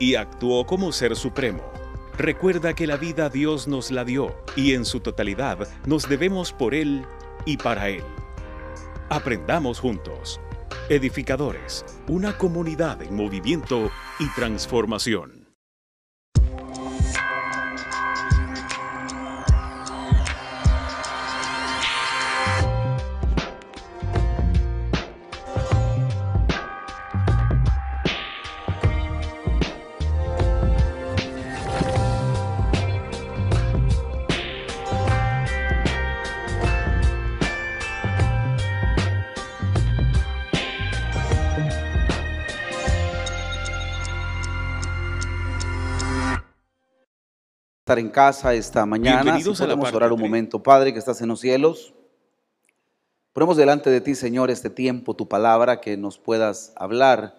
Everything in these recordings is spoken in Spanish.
Y actuó como ser supremo. Recuerda que la vida Dios nos la dio y en su totalidad nos debemos por Él y para Él. Aprendamos juntos. Edificadores, una comunidad en movimiento y transformación. Estar en casa esta mañana. Si podemos orar un momento, Padre, que estás en los cielos. Ponemos delante de ti, Señor, este tiempo, tu palabra, que nos puedas hablar,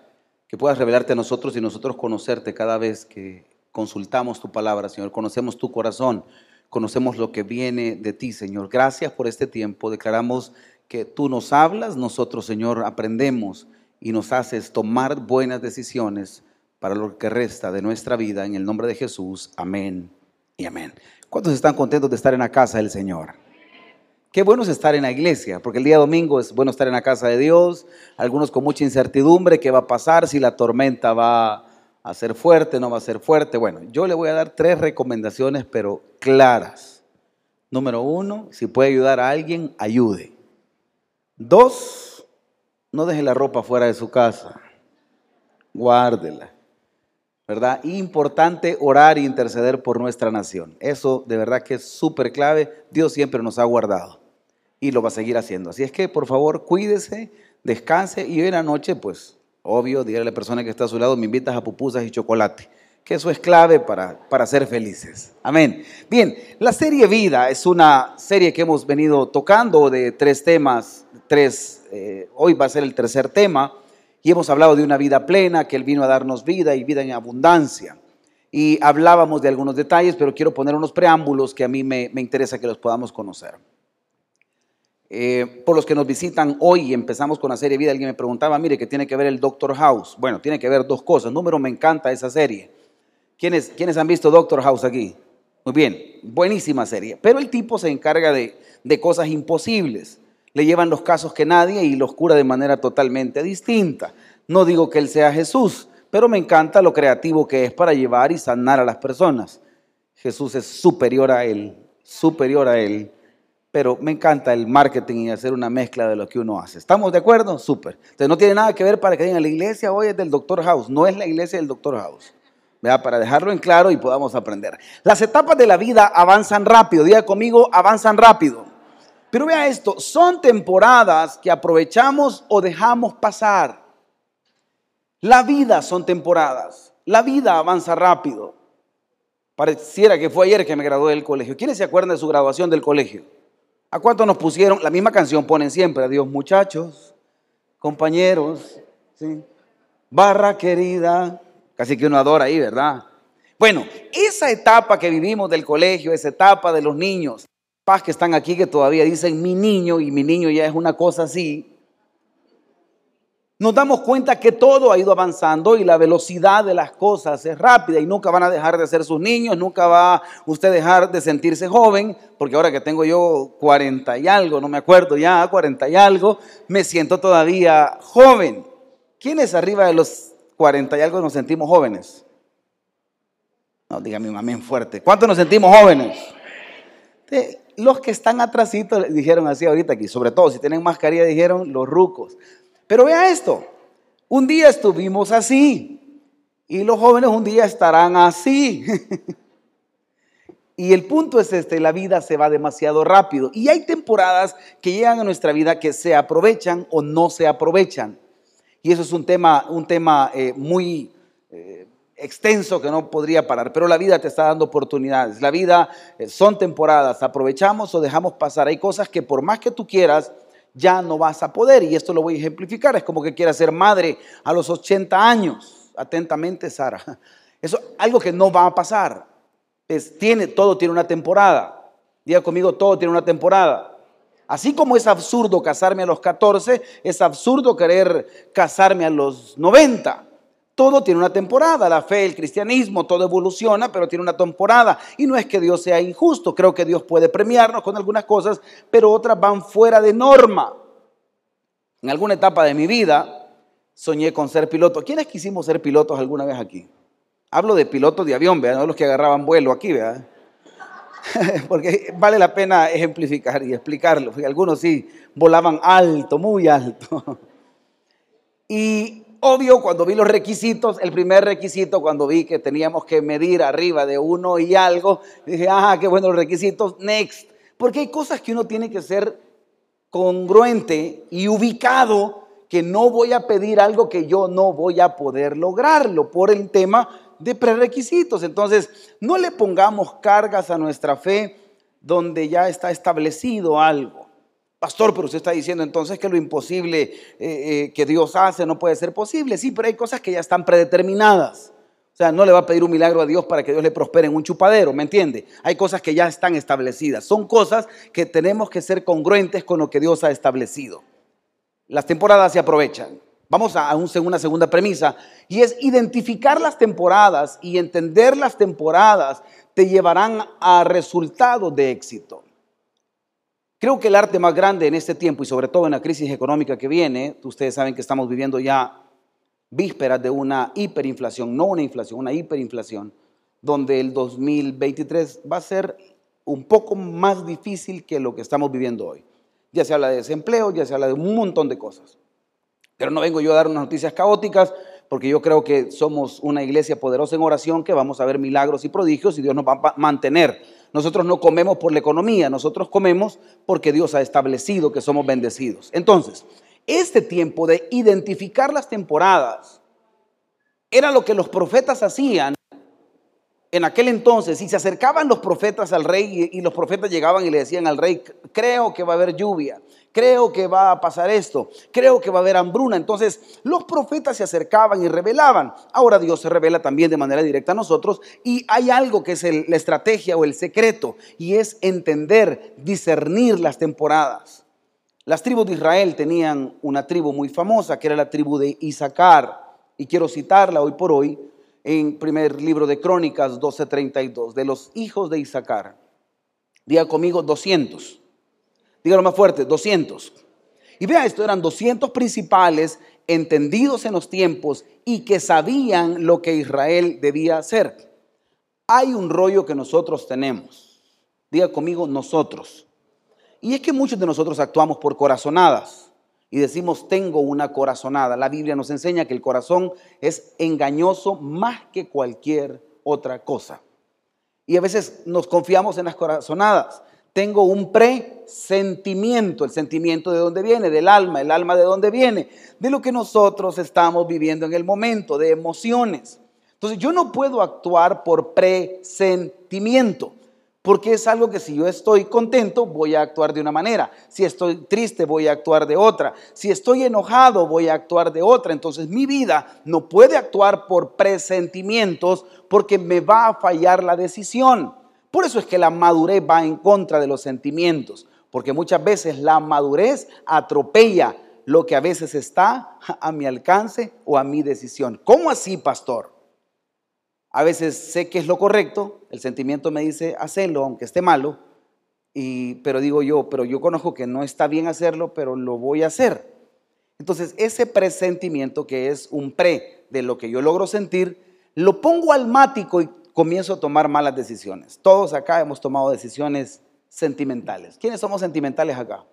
que puedas revelarte a nosotros y nosotros conocerte cada vez que consultamos tu palabra, Señor. Conocemos tu corazón, conocemos lo que viene de ti, Señor. Gracias por este tiempo. Declaramos que tú nos hablas, nosotros, Señor, aprendemos y nos haces tomar buenas decisiones para lo que resta de nuestra vida. En el nombre de Jesús. Amén amén. ¿Cuántos están contentos de estar en la casa del Señor? Qué bueno es estar en la iglesia, porque el día domingo es bueno estar en la casa de Dios, algunos con mucha incertidumbre, qué va a pasar, si la tormenta va a ser fuerte, no va a ser fuerte. Bueno, yo le voy a dar tres recomendaciones, pero claras. Número uno, si puede ayudar a alguien, ayude. Dos, no deje la ropa fuera de su casa, guárdela. ¿Verdad? Importante orar e interceder por nuestra nación. Eso de verdad que es súper clave. Dios siempre nos ha guardado y lo va a seguir haciendo. Así es que, por favor, cuídese, descanse y hoy en la noche, pues, obvio, dígale a la persona que está a su lado, me invitas a pupusas y chocolate, que eso es clave para, para ser felices. Amén. Bien, la serie Vida es una serie que hemos venido tocando de tres temas, tres, eh, hoy va a ser el tercer tema y hemos hablado de una vida plena, que Él vino a darnos vida y vida en abundancia. Y hablábamos de algunos detalles, pero quiero poner unos preámbulos que a mí me, interesa que los podamos conocer. Eh, por los que nos visitan hoy, empezamos con la serie Vida, alguien me preguntaba, mire, ¿qué tiene que ver el Doctor House? Bueno, tiene que ver dos cosas. Número, me encanta esa serie. ¿Quiénes, ¿Quiénes han visto Doctor House aquí? Muy bien, buenísima serie. Pero el tipo se encarga de, de cosas imposibles le llevan los casos que nadie y los cura de manera totalmente distinta. No digo que Él sea Jesús, pero me encanta lo creativo que es para llevar y sanar a las personas. Jesús es superior a Él, superior a Él, pero me encanta el marketing y hacer una mezcla de lo que uno hace. ¿Estamos de acuerdo? Súper. Entonces no tiene nada que ver para que digan, la iglesia hoy es del Doctor House, no es la iglesia del Doctor House. ¿Vea? Para dejarlo en claro y podamos aprender. Las etapas de la vida avanzan rápido, diga conmigo, avanzan rápido. Pero vea esto, son temporadas que aprovechamos o dejamos pasar. La vida son temporadas. La vida avanza rápido. Pareciera que fue ayer que me gradué del colegio. ¿Quiénes se acuerdan de su graduación del colegio? ¿A cuánto nos pusieron? La misma canción ponen siempre. Adiós muchachos, compañeros, ¿sí? barra querida. Casi que uno adora ahí, ¿verdad? Bueno, esa etapa que vivimos del colegio, esa etapa de los niños, paz que están aquí que todavía dicen mi niño y mi niño ya es una cosa así, nos damos cuenta que todo ha ido avanzando y la velocidad de las cosas es rápida y nunca van a dejar de ser sus niños, nunca va usted dejar de sentirse joven, porque ahora que tengo yo 40 y algo, no me acuerdo ya, 40 y algo, me siento todavía joven. ¿Quiénes arriba de los 40 y algo nos sentimos jóvenes? No, dígame amén fuerte. ¿Cuántos nos sentimos jóvenes? Los que están atrasito dijeron así ahorita aquí, sobre todo si tienen mascarilla dijeron los rucos. Pero vea esto, un día estuvimos así y los jóvenes un día estarán así. y el punto es este, la vida se va demasiado rápido y hay temporadas que llegan a nuestra vida que se aprovechan o no se aprovechan. Y eso es un tema, un tema eh, muy... Eh, extenso que no podría parar, pero la vida te está dando oportunidades. La vida eh, son temporadas, aprovechamos o dejamos pasar. Hay cosas que por más que tú quieras, ya no vas a poder. Y esto lo voy a ejemplificar. Es como que quieras ser madre a los 80 años. Atentamente, Sara. Eso algo que no va a pasar. Todo tiene una temporada. Diga conmigo, todo tiene una temporada. Así como es absurdo casarme a los 14, es absurdo querer casarme a los 90. Todo tiene una temporada, la fe, el cristianismo, todo evoluciona, pero tiene una temporada. Y no es que Dios sea injusto, creo que Dios puede premiarnos con algunas cosas, pero otras van fuera de norma. En alguna etapa de mi vida soñé con ser piloto. ¿Quiénes quisimos ser pilotos alguna vez aquí? Hablo de pilotos de avión, ¿verdad? No los que agarraban vuelo aquí, ¿verdad? Porque vale la pena ejemplificar y explicarlo. Algunos sí volaban alto, muy alto. Y obvio, cuando vi los requisitos, el primer requisito, cuando vi que teníamos que medir arriba de uno y algo, dije, ah, qué buenos requisitos, next. Porque hay cosas que uno tiene que ser congruente y ubicado, que no voy a pedir algo que yo no voy a poder lograrlo por el tema de prerequisitos. Entonces, no le pongamos cargas a nuestra fe donde ya está establecido algo. Pastor, pero usted está diciendo entonces que lo imposible eh, eh, que Dios hace no puede ser posible. Sí, pero hay cosas que ya están predeterminadas. O sea, no le va a pedir un milagro a Dios para que Dios le prospere en un chupadero, ¿me entiende? Hay cosas que ya están establecidas. Son cosas que tenemos que ser congruentes con lo que Dios ha establecido. Las temporadas se aprovechan. Vamos a una segunda premisa y es identificar las temporadas y entender las temporadas te llevarán a resultados de éxito. Creo que el arte más grande en este tiempo y sobre todo en la crisis económica que viene, ustedes saben que estamos viviendo ya vísperas de una hiperinflación, no una inflación, una hiperinflación, donde el 2023 va a ser un poco más difícil que lo que estamos viviendo hoy. Ya se habla de desempleo, ya se habla de un montón de cosas. Pero no vengo yo a dar unas noticias caóticas, porque yo creo que somos una iglesia poderosa en oración, que vamos a ver milagros y prodigios y Dios nos va a mantener. Nosotros no comemos por la economía, nosotros comemos porque Dios ha establecido que somos bendecidos. Entonces, este tiempo de identificar las temporadas era lo que los profetas hacían en aquel entonces, y se acercaban los profetas al rey y, los profetas llegaban y le decían al rey, creo que va a haber lluvia, creo que va a pasar esto, creo que va a haber hambruna. Entonces los profetas se acercaban y revelaban. Ahora Dios se revela también de manera directa a nosotros y hay algo que es la estrategia o el secreto y es entender, discernir las temporadas. Las tribus de Israel tenían una tribu muy famosa que era la tribu de Isaacar y quiero citarla hoy por hoy en primer libro de Crónicas 12:32, de los hijos de Isaacar. Diga conmigo 200. Dígalo más fuerte, 200. Y vea esto, eran 200 principales entendidos en los tiempos y que sabían lo que Israel debía hacer. Hay un rollo que nosotros tenemos. Diga conmigo nosotros. Y es que muchos de nosotros actuamos por corazonadas y decimos tengo una corazonada. La Biblia nos enseña que el corazón es engañoso más que cualquier otra cosa. Y a veces nos confiamos en las corazonadas. Tengo un presentimiento, el sentimiento de dónde viene, del alma, el alma de dónde viene, de lo que nosotros estamos viviendo en el momento, de emociones. Entonces yo no puedo actuar por presentimiento. Porque es algo que si yo estoy contento, voy a actuar de una manera. Si estoy triste, voy a actuar de otra. Si estoy enojado, voy a actuar de otra. Entonces mi vida no puede actuar por presentimientos porque me va a fallar la decisión. Por eso es que la madurez va en contra de los sentimientos. Porque muchas veces la madurez atropella lo que a veces está a mi alcance o a mi decisión. ¿Cómo así, pastor? A veces sé que es lo correcto, el sentimiento me dice hacerlo, aunque esté malo, y, pero digo yo, pero yo conozco que no está bien hacerlo, pero lo voy a hacer. Entonces, ese presentimiento que es un pre de lo que yo logro sentir, lo pongo almático y comienzo a tomar malas decisiones. Todos acá hemos tomado decisiones sentimentales. ¿Quiénes somos sentimentales acá?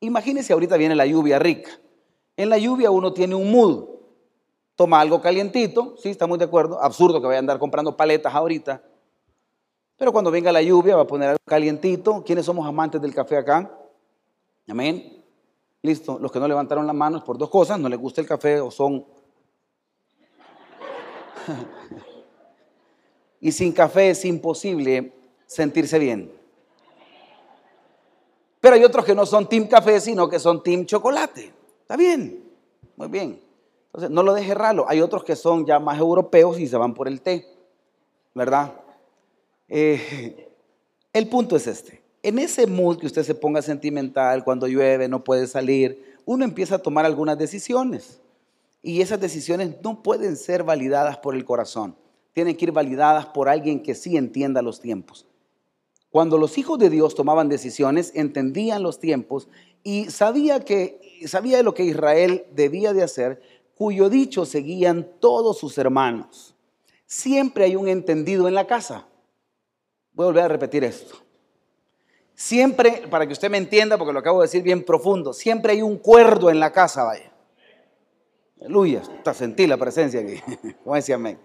Imagínense ahorita viene la lluvia rica. En la lluvia uno tiene un mood, toma algo calientito, sí, estamos de acuerdo, absurdo que vaya a andar comprando paletas ahorita, pero cuando venga la lluvia va a poner algo calientito. ¿Quiénes somos amantes del café acá? Amén. Listo, los que no levantaron las manos por dos cosas, no les gusta el café o son... y sin café es imposible sentirse bien. Pero hay otros que no son team café, sino que son team chocolate. Está bien, muy bien. Entonces, no lo deje raro. Hay otros que son ya más europeos y se van por el té, ¿verdad? Eh, el punto es este. En ese mood que usted se ponga sentimental, cuando llueve, no puede salir, uno empieza a tomar algunas decisiones. Y esas decisiones no pueden ser validadas por el corazón. Tienen que ir validadas por alguien que sí entienda los tiempos. Cuando los hijos de Dios tomaban decisiones, entendían los tiempos y sabía que sabía lo que Israel debía de hacer, cuyo dicho seguían todos sus hermanos. Siempre hay un entendido en la casa. Voy a volver a repetir esto. Siempre, para que usted me entienda, porque lo acabo de decir bien profundo, siempre hay un cuerdo en la casa, vaya. Aleluya, está sentí la presencia aquí. Como decía amén.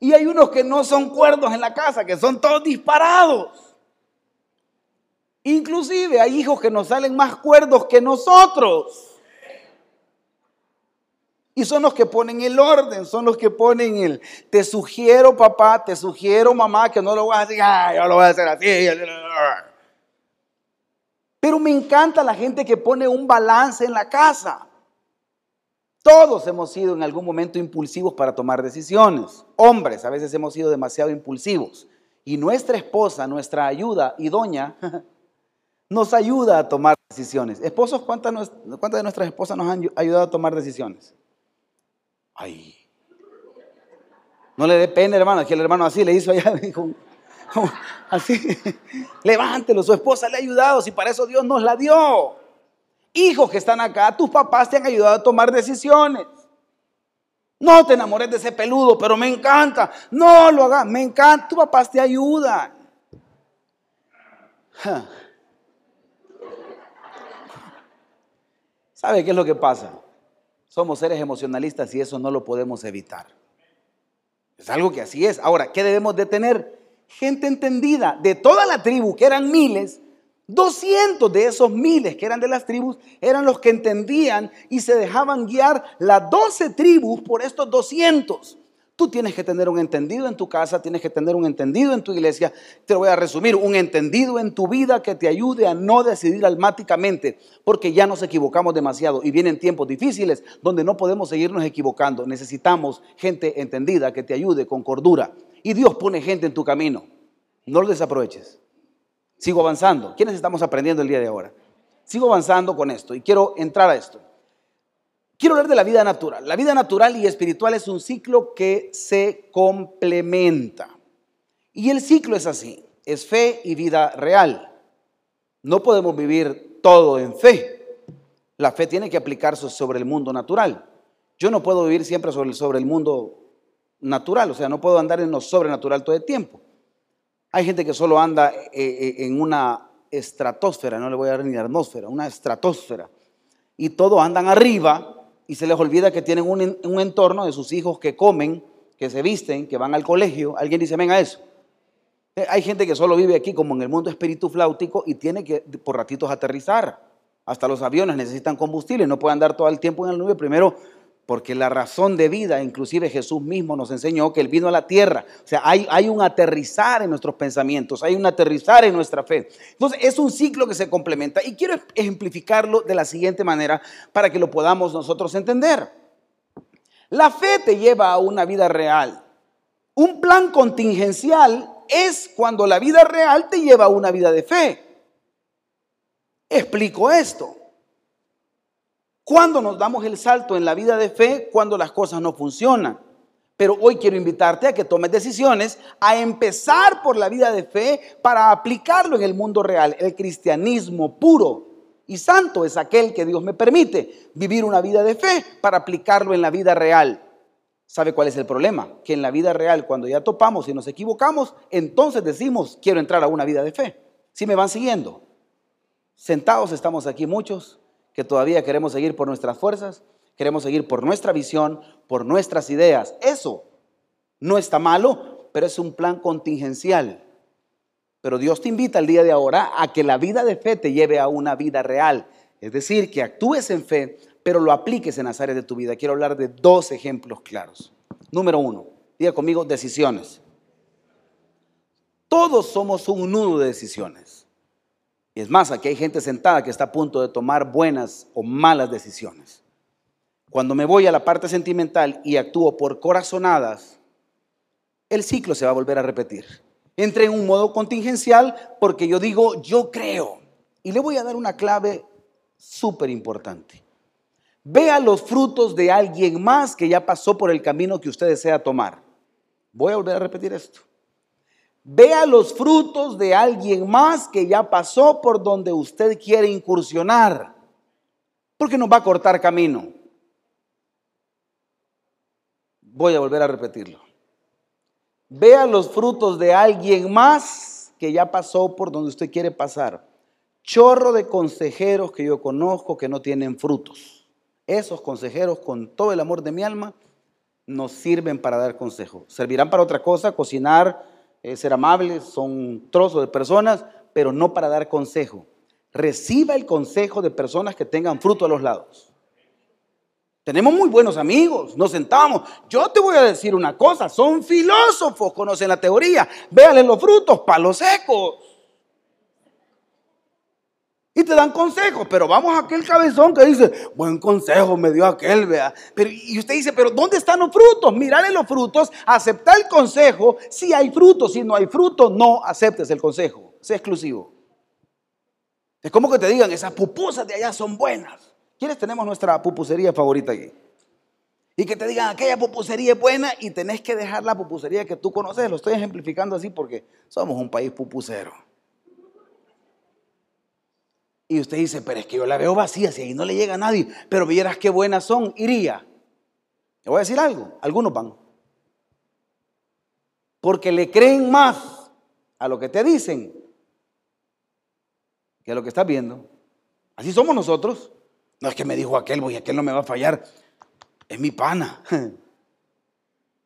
Y hay unos que no son cuerdos en la casa, que son todos disparados. Inclusive hay hijos que nos salen más cuerdos que nosotros. Y son los que ponen el orden, son los que ponen el, te sugiero papá, te sugiero mamá que no lo voy a hacer, yo lo voy a hacer así. Pero me encanta la gente que pone un balance en la casa. Todos hemos sido en algún momento impulsivos para tomar decisiones. Hombres, a veces hemos sido demasiado impulsivos. Y nuestra esposa, nuestra ayuda y doña, nos ayuda a tomar decisiones. Esposos, ¿cuántas, de nuestras esposas nos han ayudado a tomar decisiones? Ay. No le dé pena, hermano, es que el hermano así le hizo allá, dijo, así, levántelo, su esposa le ha ayudado, si para eso Dios nos la dio. Hijos que están acá, tus papás te han ayudado a tomar decisiones. No te enamores de ese peludo, pero me encanta. No lo hagas, me encanta, tus papás te ayudan. ¿Sabe qué es lo que pasa? Somos seres emocionalistas y eso no lo podemos evitar. Es algo que así es. Ahora, ¿qué debemos de tener? Gente entendida de toda la tribu, que eran miles, 200 de esos miles que eran de las tribus eran los que entendían y se dejaban guiar las 12 tribus por estos 200. Tú tienes que tener un entendido en tu casa, tienes que tener un entendido en tu iglesia. Te lo voy a resumir, un entendido en tu vida que te ayude a no decidir almáticamente, porque ya nos equivocamos demasiado y vienen tiempos difíciles donde no podemos seguirnos equivocando. Necesitamos gente entendida que te ayude con cordura. Y Dios pone gente en tu camino. No lo desaproveches. Sigo avanzando. ¿Quiénes estamos aprendiendo el día de ahora? Sigo avanzando con esto y quiero entrar a esto. Quiero hablar de la vida natural. La vida natural y espiritual es un ciclo que se complementa. Y el ciclo es así, es fe y vida real. No podemos vivir todo en fe. La fe tiene que aplicarse sobre el mundo natural. Yo no puedo vivir siempre sobre, sobre el mundo natural, o sea, no puedo andar en lo sobrenatural todo el tiempo. Hay gente que solo anda eh, eh, en una estratosfera, no le voy a dar ni atmósfera, una estratosfera. Y todos andan arriba y se les olvida que tienen un, entorno de sus hijos que comen, que se visten, que van al colegio. Alguien dice, venga eso. Eh, hay gente que solo vive aquí como en el mundo espíritu flautico y tiene que por ratitos aterrizar. Hasta los aviones necesitan combustible, no pueden andar todo el tiempo en la nube. Primero porque la razón de vida, inclusive Jesús mismo nos enseñó que Él vino a la tierra. O sea, hay, un aterrizar en nuestros pensamientos, hay un aterrizar en nuestra fe. Entonces, es un ciclo que se complementa. Y quiero ejemplificarlo de la siguiente manera para que lo podamos nosotros entender. La fe te lleva a una vida real. Un plan contingencial es cuando la vida real te lleva a una vida de fe. Explico esto. ¿Cuándo nos damos el salto en la vida de fe? Cuando las cosas no funcionan. Pero hoy quiero invitarte a que tomes decisiones a empezar por la vida de fe para aplicarlo en el mundo real. El cristianismo puro y santo es aquel que Dios me permite vivir una vida de fe para aplicarlo en la vida real. ¿Sabe cuál es el problema? Que en la vida real, cuando ya topamos y nos equivocamos, entonces decimos, quiero entrar a una vida de fe. Si me van siguiendo? Sentados estamos aquí muchos que todavía queremos seguir por nuestras fuerzas, queremos seguir por nuestra visión, por nuestras ideas. Eso no está malo, pero es un plan contingencial. Pero Dios te invita el día de ahora a que la vida de fe te lleve a una vida real. Es decir, que actúes en fe, pero lo apliques en las áreas de tu vida. Quiero hablar de dos ejemplos claros. Número uno, Diga conmigo, decisiones. Todos somos un nudo de decisiones. Y es más, aquí hay gente sentada que está a punto de tomar buenas o malas decisiones. Cuando me voy a la parte sentimental y actúo por corazonadas, el ciclo se va a volver a repetir. Entré en un modo contingencial porque yo digo, yo creo. Y le voy a dar una clave súper importante. Vea los frutos de alguien más que ya pasó por el camino que usted desea tomar. Voy a volver a repetir esto. Vea los frutos de alguien más que ya pasó por donde usted quiere incursionar. Porque nos va a cortar camino. Voy a volver a repetirlo. Vea los frutos de alguien más que ya pasó por donde usted quiere pasar. Chorro de consejeros que yo conozco que no tienen frutos. Esos consejeros, con todo el amor de mi alma, nos sirven para dar consejo. Servirán para otra cosa, cocinar, ser amables, son trozos de personas, pero no para dar consejo. Reciba el consejo de personas que tengan fruto a los lados. Tenemos muy buenos amigos, nos sentamos. Yo te voy a decir una cosa, son filósofos, conocen la teoría. Véanle los frutos, palos secos. Y te dan consejos, pero vamos a aquel cabezón que dice, buen consejo me dio aquel, vea. Pero, y usted dice, pero ¿dónde están los frutos? Mirale los frutos, acepta el consejo. Si hay frutos, si no hay frutos, no aceptes el consejo. Sea exclusivo. Es como que te digan, esas pupusas de allá son buenas. ¿Quiénes tenemos nuestra pupusería favorita aquí? Y que te digan, aquella pupusería es buena y tenés que dejar la pupusería que tú conoces. Lo estoy ejemplificando así porque somos un país pupusero. Y usted dice, pero es que yo la veo vacía, si ahí no le llega a nadie, pero vieras qué buenas son, iría. Le voy a decir algo, algunos van. Porque le creen más a lo que te dicen que a lo que estás viendo. Así somos nosotros. No es que me dijo aquel, voy, aquel no me va a fallar. Es mi pana.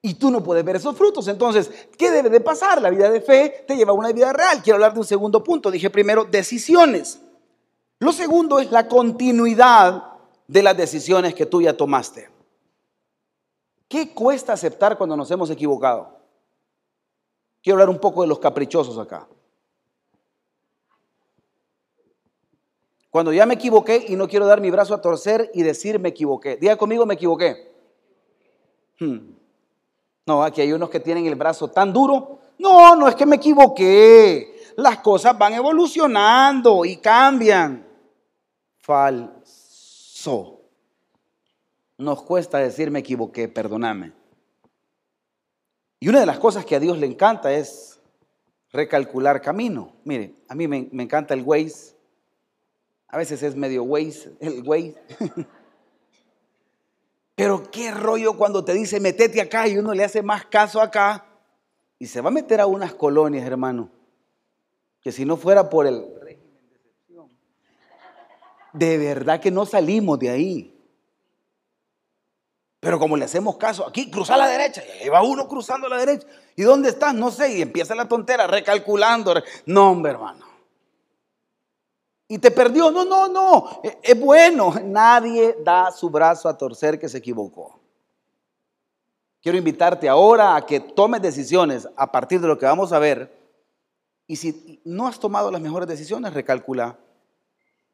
Y tú no puedes ver esos frutos. Entonces, ¿qué debe de pasar? La vida de fe te lleva a una vida real. Quiero hablar de un segundo punto. Dije primero, decisiones. Lo segundo es la continuidad de las decisiones que tú ya tomaste. ¿Qué cuesta aceptar cuando nos hemos equivocado? Quiero hablar un poco de los caprichosos acá. Cuando ya me equivoqué y no quiero dar mi brazo a torcer y decir me equivoqué. Diga conmigo, me equivoqué. Hmm. No, aquí hay unos que tienen el brazo tan duro. No, no es que me equivoqué. Las cosas van evolucionando y cambian. Falso. Nos cuesta decir me equivoqué, perdóname. Y una de las cosas que a Dios le encanta es recalcular camino. Mire, a mí me, encanta el Waze a veces es medio güey, el güey. Pero qué rollo cuando te dice metete acá y uno le hace más caso acá y se va a meter a unas colonias, hermano, que si no fuera por el de verdad que no salimos de ahí. Pero como le hacemos caso, aquí cruza a la derecha, y ahí va uno cruzando a la derecha. ¿Y dónde estás? No sé, y empieza la tontera, recalculando. No, hombre, hermano y te perdió. No, no, no. E, es bueno. Nadie da su brazo a torcer que se equivocó. Quiero invitarte ahora a que tomes decisiones a partir de lo que vamos a ver. Y si no has tomado las mejores decisiones, recalcula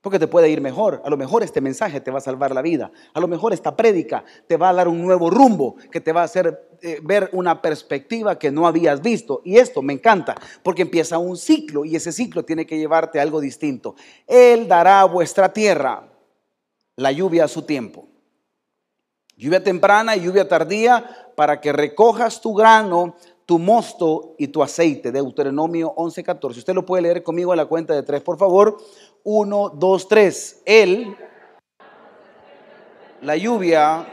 porque te puede ir mejor. A lo mejor este mensaje te va a salvar la vida. A lo mejor esta prédica te va a dar un nuevo rumbo que te va a hacer eh, ver una perspectiva que no habías visto. Y esto me encanta porque empieza un ciclo y ese ciclo tiene que llevarte a algo distinto. Él dará a vuestra tierra la lluvia a su tiempo. Lluvia temprana y lluvia tardía para que recojas tu grano, tu mosto y tu aceite. Deuteronomio 11:14. Usted lo puede leer conmigo a la cuenta de tres, por favor. 1, 2, 3. Él, la lluvia,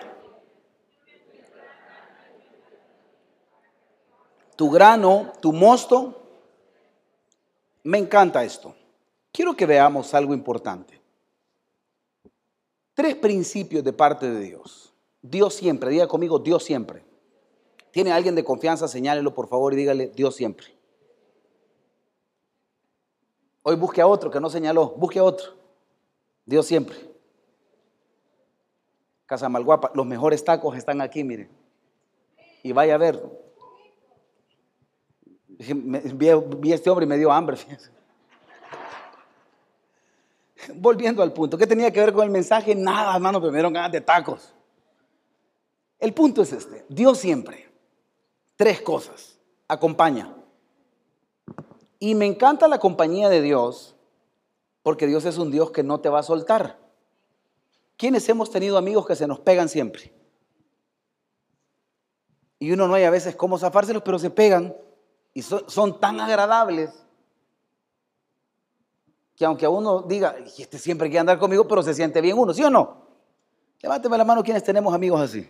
tu grano, tu mosto. Me encanta esto. Quiero que veamos algo importante. Tres principios de parte de Dios. Dios siempre, diga conmigo, Dios siempre. ¿Tiene alguien de confianza? Señálelo por favor y dígale, Dios siempre. Hoy busque a otro que no señaló, busque a otro. Dios siempre. Casa Malguapa, los mejores tacos están aquí, miren. Y vaya a ver, vi, a este hombre y me dio hambre. Volviendo al punto, ¿qué tenía que ver con el mensaje? Nada, hermano, pero me dieron ganas de tacos. El punto es este, Dios siempre, tres cosas, acompaña. Y me encanta la compañía de Dios, porque Dios es un Dios que no te va a soltar. ¿Quiénes hemos tenido amigos que se nos pegan siempre? Y uno no hay a veces cómo zafárselos, pero se pegan y son, tan agradables que aunque a uno diga, este siempre quiere andar conmigo, pero se siente bien uno, ¿sí o no? Levánteme la mano quienes tenemos amigos así.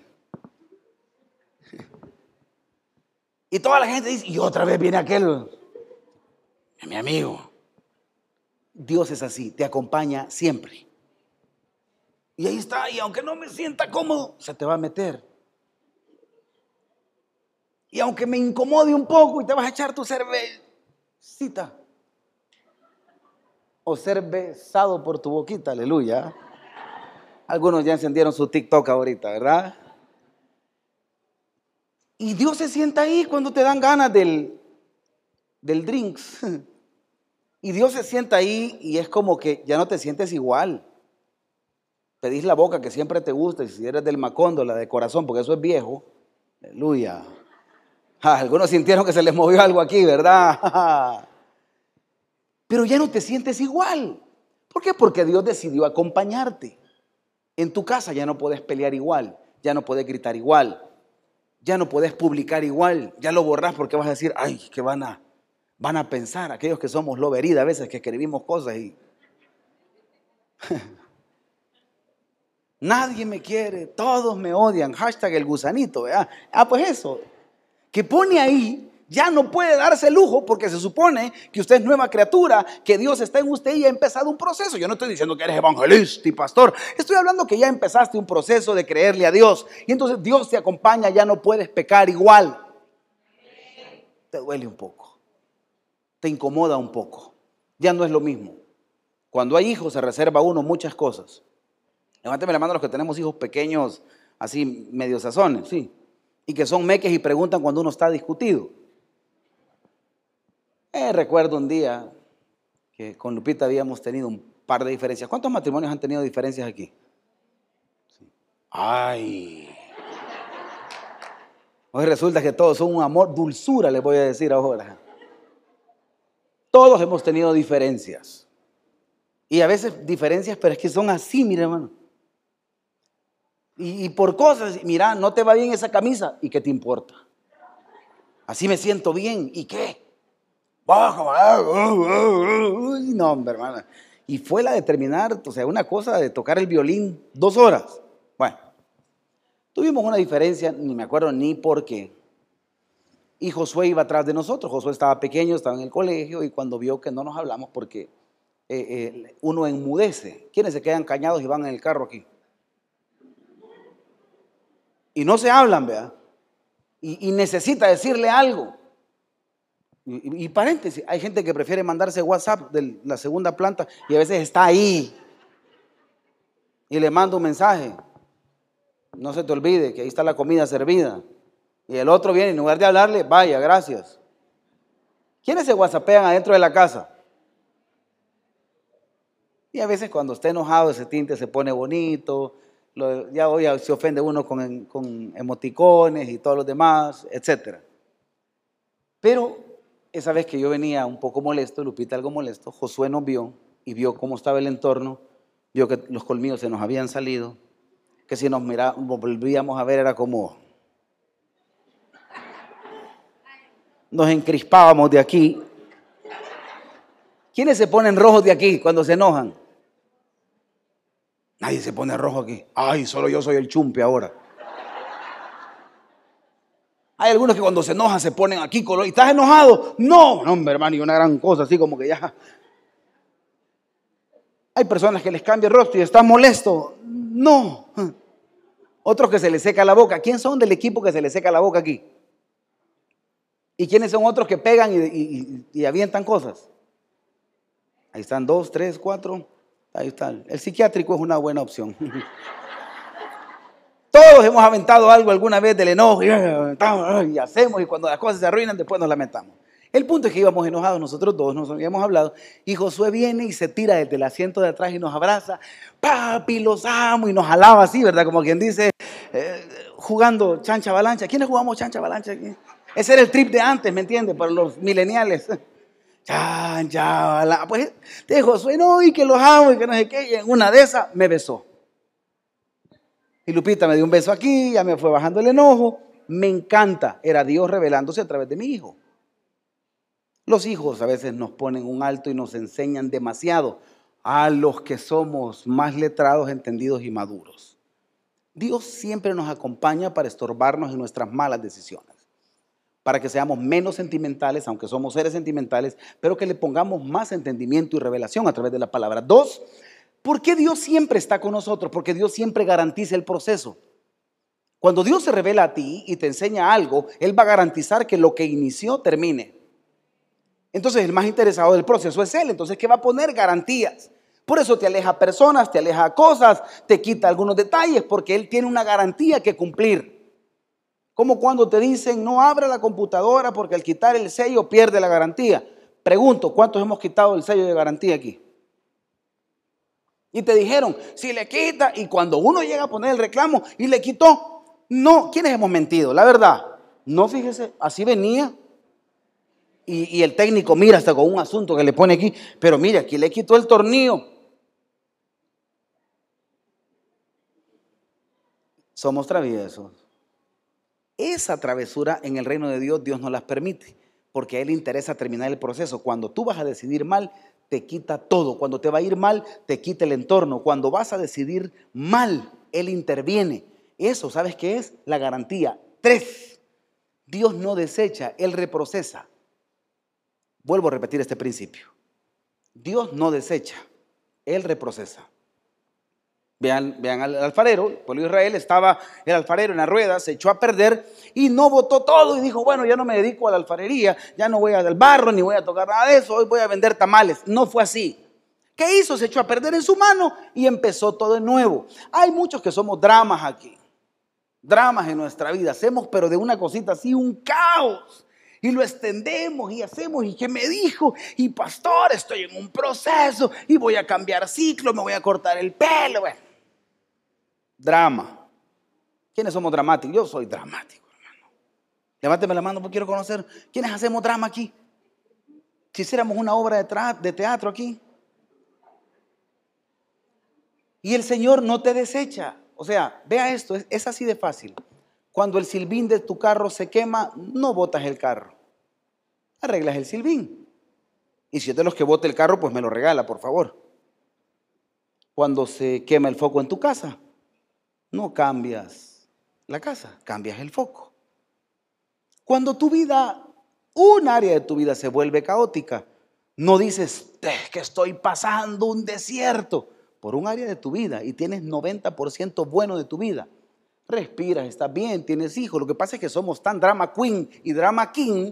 Y toda la gente dice, y otra vez viene aquel, mi amigo. Dios es así, te acompaña siempre. Y ahí está, y aunque no me sienta cómodo, se te va a meter. Y aunque me incomode un poco y te vas a echar tu cervecita. O ser besado por tu boquita, aleluya. Algunos ya encendieron su TikTok ahorita, ¿verdad? Y Dios se sienta ahí cuando te dan ganas del, del drinks. Y Dios se sienta ahí y es como que ya no te sientes igual. Pedís la boca que siempre te gusta y si eres del macondo, la de corazón, porque eso es viejo. Aleluya. Ah, algunos sintieron que se les movió algo aquí, ¿verdad? Pero ya no te sientes igual. ¿Por qué? Porque Dios decidió acompañarte. En tu casa ya no puedes pelear igual, ya no puedes gritar igual, ya no puedes publicar igual, ya lo borras porque vas a decir, ay, que van a, van a pensar aquellos que somos lo a veces que escribimos cosas y... Nadie me quiere, todos me odian, hashtag el gusanito, ¿verdad? Ah, pues eso, que pone ahí ya no puede darse lujo porque se supone que usted es nueva criatura, que Dios está en usted y ha empezado un proceso. Yo no estoy diciendo que eres evangelista y pastor, estoy hablando que ya empezaste un proceso de creerle a Dios y entonces Dios te acompaña, ya no puedes pecar igual. Te duele un poco, te incomoda un poco, ya no es lo mismo. Cuando hay hijos se reserva uno muchas cosas. Levánteme la mano a los que tenemos hijos pequeños, así medio sazones, sí y que son meques y preguntan cuando uno está discutido. Eh, recuerdo un día que con Lupita habíamos tenido un par de diferencias. ¿Cuántos matrimonios han tenido diferencias aquí? Ay. Hoy resulta que todos son un amor, dulzura, les voy a decir ahora. Todos hemos tenido diferencias. Y a veces diferencias, pero es que son así, mire hermano. Y, por cosas, mira, no te va bien esa camisa, ¿y qué te importa? Así me siento bien, ¿y qué? No, hombre, hermana. Y fue la de terminar, o sea, una cosa de tocar el violín dos horas. Bueno, tuvimos una diferencia, ni me acuerdo ni por qué. Y Josué iba atrás de nosotros. Josué estaba pequeño, estaba en el colegio y cuando vio que no nos hablamos porque eh, eh, uno enmudece. ¿Quiénes se quedan cañados y van en el carro aquí? y no se hablan, ¿verdad? Y, necesita decirle algo. Y, paréntesis, hay gente que prefiere mandarse WhatsApp de la segunda planta y a veces está ahí y le manda un mensaje. No se te olvide que ahí está la comida servida. Y el otro viene, en lugar de hablarle, vaya, gracias. ¿Quiénes se whatsappean adentro de la casa? Y a veces cuando está enojado ese tinte se pone bonito, ya hoy se ofende uno con, emoticones y todos los demás, etc. Pero esa vez que yo venía un poco molesto, Lupita algo molesto, Josué nos vio y vio cómo estaba el entorno, vio que los colmillos se nos habían salido, que si nos mirábamos, volvíamos a ver era como... Nos encrispábamos de aquí. ¿Quiénes se ponen rojos de aquí cuando se enojan? Nadie se pone rojo aquí. Ay, solo yo soy el chumpe ahora. Hay algunos que cuando se enojan se ponen aquí color. ¿Y estás enojado? No, hombre, hermano, y una gran cosa así como que ya. Hay personas que les cambia el rostro y están molesto. No. Otros que se les seca la boca. ¿Quién son del equipo que se les seca la boca aquí? ¿Y quiénes son otros que pegan y, avientan cosas? Ahí están dos, tres, cuatro. Ahí está. El psiquiátrico es una buena opción. Todos hemos aventado algo alguna vez del enojo y, hacemos y cuando las cosas se arruinan después nos lamentamos. El punto es que íbamos enojados nosotros dos, nos habíamos hablado, y Josué viene y se tira desde el asiento de atrás y nos abraza, papi, los amo, y nos alaba así, ¿verdad? Como quien dice, eh, jugando chancha balancha. ¿Quiénes jugamos chancha balancha aquí? Ese era el trip de antes, ¿me entiendes? Para los mileniales. Chancha balancha. Pues de Josué, no, y que los amo, y que no sé qué, y en una de esas me besó. Y Lupita me dio un beso aquí, ya me fue bajando el enojo. Me encanta, era Dios revelándose a través de mi hijo. Los hijos a veces nos ponen un alto y nos enseñan demasiado a los que somos más letrados, entendidos y maduros. Dios siempre nos acompaña para estorbarnos en nuestras malas decisiones, para que seamos menos sentimentales, aunque somos seres sentimentales, pero que le pongamos más entendimiento y revelación a través de la palabra. Dos, ¿por qué Dios siempre está con nosotros? Porque Dios siempre garantiza el proceso. Cuando Dios se revela a ti y te enseña algo, Él va a garantizar que lo que inició termine. Entonces el más interesado del proceso es él. Entonces, ¿qué va a poner? Garantías. Por eso te aleja personas, te aleja cosas, te quita algunos detalles, porque él tiene una garantía que cumplir. Como cuando te dicen, no abra la computadora porque al quitar el sello pierde la garantía. Pregunto, ¿cuántos hemos quitado el sello de garantía aquí? Y te dijeron, si le quita, y cuando uno llega a poner el reclamo y le quitó, no, ¿quiénes hemos mentido? La verdad, no fíjese, así venía, y, el técnico mira hasta con un asunto que le pone aquí, pero mire, aquí le quitó el tornillo. Somos traviesos. Esa travesura en el reino de Dios, Dios no las permite, porque a Él le interesa terminar el proceso. Cuando tú vas a decidir mal, te quita todo. Cuando te va a ir mal, te quita el entorno. Cuando vas a decidir mal, Él interviene. Eso, ¿sabes qué es? La garantía. Tres, Dios no desecha, Él reprocesa. Vuelvo a repetir este principio. Dios no desecha, Él reprocesa. Vean, vean al alfarero, el pueblo de Israel estaba el alfarero en la rueda, se echó a perder y no botó todo y dijo, bueno, ya no me dedico a la alfarería, ya no voy a del barro ni voy a tocar nada de eso, hoy voy a vender tamales. No fue así. ¿Qué hizo? Se echó a perder en su mano y empezó todo de nuevo. Hay muchos que somos dramas aquí, dramas en nuestra vida, hacemos pero de una cosita así un caos y lo extendemos y hacemos y que me dijo y pastor estoy en un proceso y voy a cambiar ciclo, me voy a cortar el pelo. Bueno, drama. ¿Quiénes somos dramáticos? Yo soy dramático, hermano. Levánteme la mano porque quiero conocer quiénes hacemos drama aquí. Si hiciéramos una obra de teatro aquí. Y el Señor no te desecha. O sea, vea esto, es así de fácil. Cuando el silbín de tu carro se quema, no botas el carro. Arreglas el silbín. Y si es de los que bote el carro, pues me lo regala, por favor. Cuando se quema el foco en tu casa, no cambias la casa, cambias el foco. Cuando tu vida, un área de tu vida se vuelve caótica, no dices, es que estoy pasando un desierto por un área de tu vida y tienes 90% bueno de tu vida respiras, estás bien, tienes hijos. Lo que pasa es que somos tan drama queen y drama king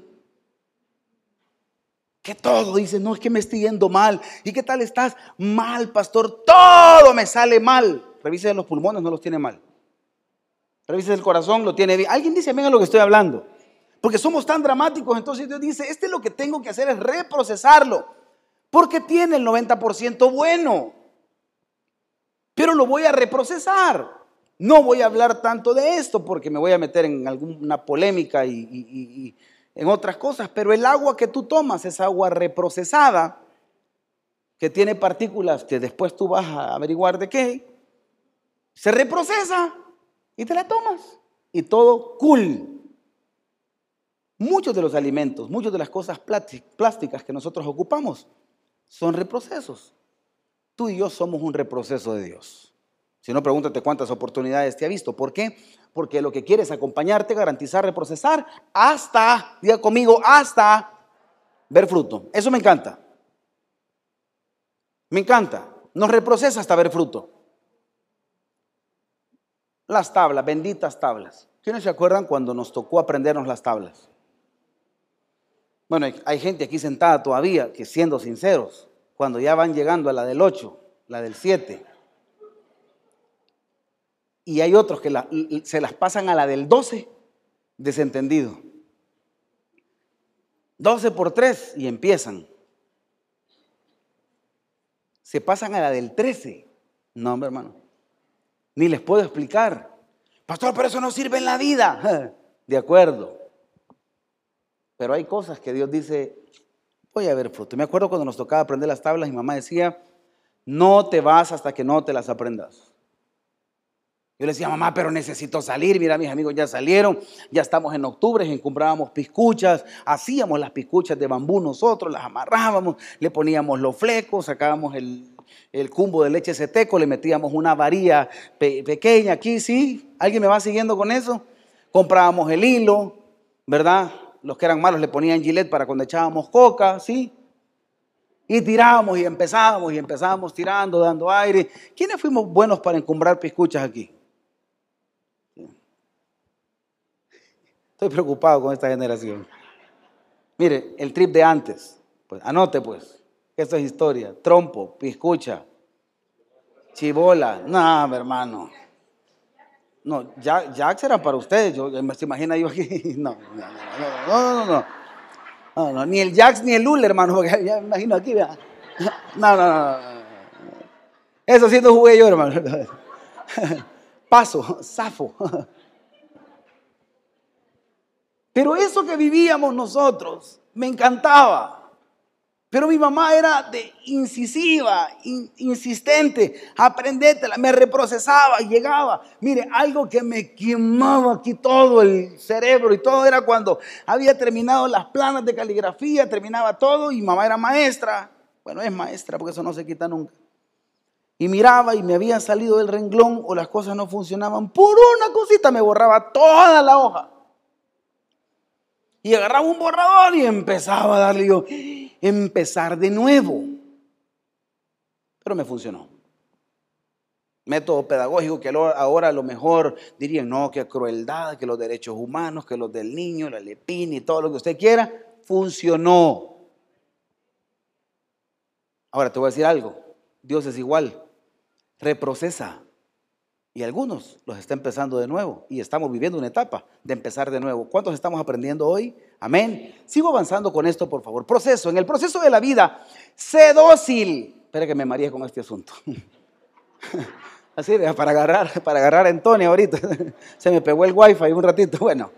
que todo dice, no es que me estoy yendo mal. ¿Y qué tal estás? Mal, pastor. Todo me sale mal. Revise los pulmones, no los tiene mal. Revise el corazón, lo tiene bien. Alguien dice, venga lo que estoy hablando. Porque somos tan dramáticos, entonces Dios dice, este lo que tengo que hacer es reprocesarlo. Porque tiene el 90% bueno. Pero lo voy a reprocesar. No voy a hablar tanto de esto porque me voy a meter en alguna polémica y, en otras cosas, pero el agua que tú tomas es agua reprocesada, que tiene partículas que después tú vas a averiguar de qué, se reprocesa y te la tomas. Y todo cool. Muchos de los alimentos, muchas de las cosas plásticas que nosotros ocupamos son reprocesos. Tú y yo somos un reproceso de Dios. Si no, pregúntate cuántas oportunidades te ha visto. ¿Por qué? Porque lo que quiere es acompañarte, garantizar, reprocesar, hasta, diga conmigo, hasta ver fruto. Eso me encanta. Me encanta. Nos reprocesa hasta ver fruto. Las tablas, benditas tablas. ¿Quiénes se acuerdan cuando nos tocó aprendernos las tablas? Bueno, hay gente aquí sentada todavía que siendo sinceros, cuando ya van llegando a la del 8, la del 7, y hay otros que se las pasan a la del 12, desentendido. 12 por 3 y empiezan. Se pasan a la del 13. No, hermano. Ni les puedo explicar. Pastor, pero eso no sirve en la vida. De acuerdo. Pero hay cosas que Dios dice, voy a ver fruto. Me acuerdo cuando nos tocaba aprender las tablas, mi mamá decía, no te vas hasta que no te las aprendas. Yo le decía, mamá, pero necesito salir. Mira, mis amigos ya salieron. Ya estamos en octubre, comprábamos piscuchas. Hacíamos las piscuchas de bambú nosotros, las amarrábamos, le poníamos los flecos, sacábamos el, el cumbo de leche seteco, le metíamos una varilla pequeña aquí, ¿sí? ¿Alguien me va siguiendo con eso? Comprábamos el hilo, ¿verdad? Los que eran malos le ponían gilet para cuando echábamos coca, ¿sí? Y tirábamos y empezábamos y empezábamos tirando, dando aire. ¿Quiénes fuimos buenos para encumbrar piscuchas aquí? Estoy preocupado con esta generación. Mire, el trip de antes. Pues anote pues. Esto es historia. Trompo, piscucha, chibola. No, hermano. No, Jax era para ustedes. Yo me imagina yo aquí. No, no, no, no, no. ni el Jax ni el Lule, hermano, porque ya me imagino aquí, vea. No, no, no, Eso sí no jugué yo, hermano. Paso, zafo. Pero eso que vivíamos nosotros me encantaba. Pero mi mamá era de incisiva, insistente, aprendétela, me reprocesaba llegaba. Mire, algo que me quemaba aquí todo el cerebro y todo era cuando había terminado las planas de caligrafía, terminaba todo y mamá era maestra. Bueno, es maestra porque eso no se quita nunca. Y miraba y me había salido del renglón o las cosas no funcionaban. Por una cosita me borraba toda la hoja. Y agarraba un borrador y empezaba a darle yo, empezar de nuevo. Pero me funcionó. Método pedagógico que ahora a lo mejor dirían, no, que crueldad, que los derechos humanos, que los del niño, la lepina y todo lo que usted quiera, funcionó. Ahora te voy a decir algo, Dios es igual, reprocesa. Y algunos los está empezando de nuevo y estamos viviendo una etapa de empezar de nuevo. ¿Cuántos estamos aprendiendo hoy? Amén. Sigo avanzando con esto, por favor. Proceso. En el proceso de la vida, sé dócil. Espera que me mareé con este asunto. Así, para agarrar, para agarrar a Antonio ahorita. Se me pegó el wifi un ratito. Bueno,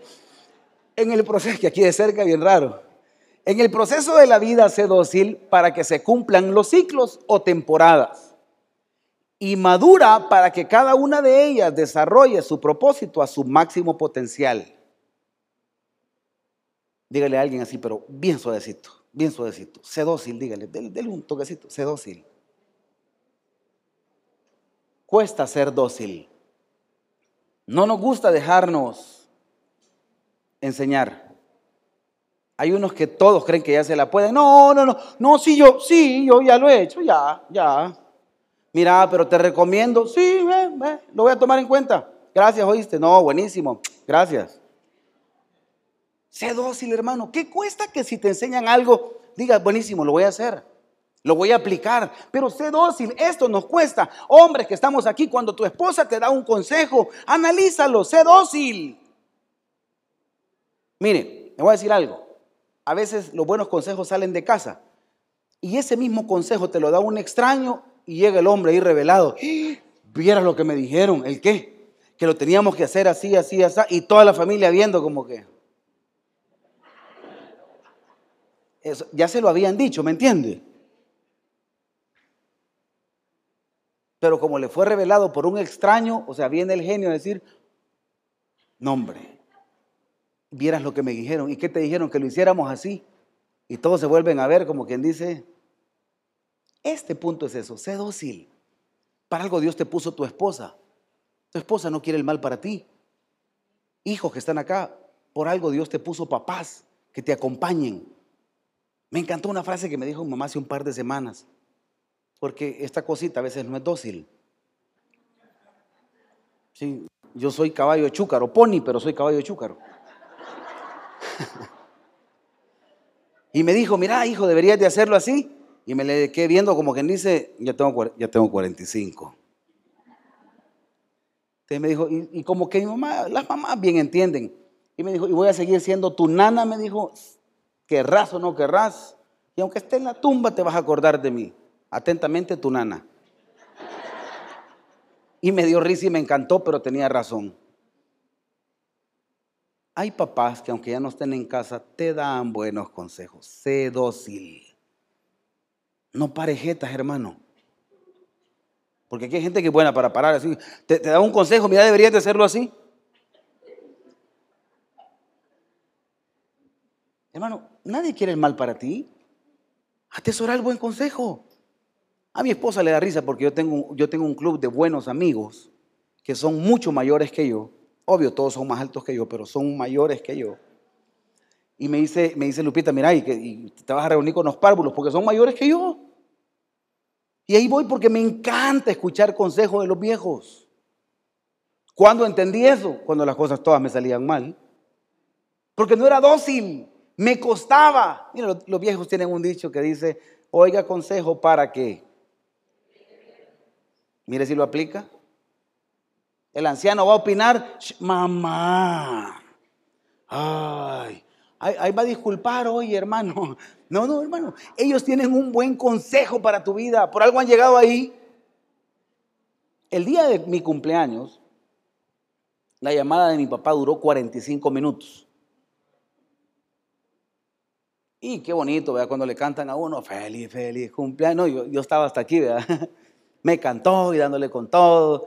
en el proceso, que aquí de cerca, bien raro. En el proceso de la vida, sé dócil para que se cumplan los ciclos o temporadas y madura para que cada una de ellas desarrolle su propósito a su máximo potencial. Dígale a alguien así, pero bien suavecito, bien suavecito. Sé dócil, dígale, déle un toquecito, sé dócil. Cuesta ser dócil. No nos gusta dejarnos enseñar. Hay unos que todos creen que ya se la pueden. No, no, no, no, sí, yo, sí, yo ya lo he hecho, ya, ya. Mira, pero te recomiendo, sí, ve, lo voy a tomar en cuenta. Gracias, oíste. No, buenísimo. Gracias. Sé dócil, hermano. ¿Qué cuesta que si te enseñan algo, digas, buenísimo, lo voy a hacer? Lo voy a aplicar, pero sé dócil, esto nos cuesta. Hombres que estamos aquí, cuando tu esposa te da un consejo, analízalo, sé dócil. Mire, me voy a decir algo. A veces los buenos consejos salen de casa y ese mismo consejo te lo da un extraño y llega el hombre ahí revelado. Vieras lo que me dijeron, ¿el qué? Que lo teníamos que hacer así, así, así, y toda la familia viendo como que... Eso, ya se lo habían dicho, ¿me entiende? Pero como le fue revelado por un extraño, o sea, viene el genio a decir, no hombre, vieras lo que me dijeron. ¿Y qué te dijeron? Que lo hiciéramos así. Y todos se vuelven a ver como quien dice, este punto es eso, sé dócil. Para algo Dios te puso tu esposa. Tu esposa no quiere el mal para ti. Hijos que están acá, por algo Dios te puso papás que te acompañen. Me encantó una frase que me dijo mi mamá hace un par de semanas, porque esta cosita a veces no es dócil. Sí, yo soy caballo chúcaro, pony, pero soy caballo chúcaro. y me dijo, mira, hijo, deberías de hacerlo así. Y me le quedé viendo como quien dice, ya tengo, ya tengo 45. Entonces me dijo, y, como que mi mamá, las mamás bien entienden. Y me dijo, y voy a seguir siendo tu nana, me dijo, querrás o no querrás, y aunque esté en la tumba te vas a acordar de mí. Atentamente tu nana. Y me dio risa y me encantó, pero tenía razón. Hay papás que aunque ya no estén en casa, te dan buenos consejos. Sé dócil. No parejetas, hermano. Porque aquí hay gente que es buena para parar así. Te, da un consejo, mira, deberías de hacerlo así. Hermano, nadie quiere el mal para ti. Atesora el buen consejo. A mi esposa le da risa porque yo tengo, yo tengo un club de buenos amigos que son mucho mayores que yo. Obvio, todos son más altos que yo, pero son mayores que yo. Y me dice, me dice Lupita, mira, y, que, te vas a reunir con los párvulos porque son mayores que yo. Y ahí voy porque me encanta escuchar consejos de los viejos. ¿Cuándo entendí eso? Cuando las cosas todas me salían mal. Porque no era dócil, me costaba. Mira, los, viejos tienen un dicho que dice, oiga consejo para qué. Mire si lo aplica. El anciano va a opinar, mamá. Ay, ahí va a disculpar hoy, hermano. No, no, hermano. Ellos tienen un buen consejo para tu vida. Por algo han llegado ahí. El día de mi cumpleaños, la llamada de mi papá duró 45 minutos. Y qué bonito, ¿verdad? Cuando le cantan a uno, feliz, feliz cumpleaños. yo, yo estaba hasta aquí, ¿verdad? Me cantó y dándole con todo.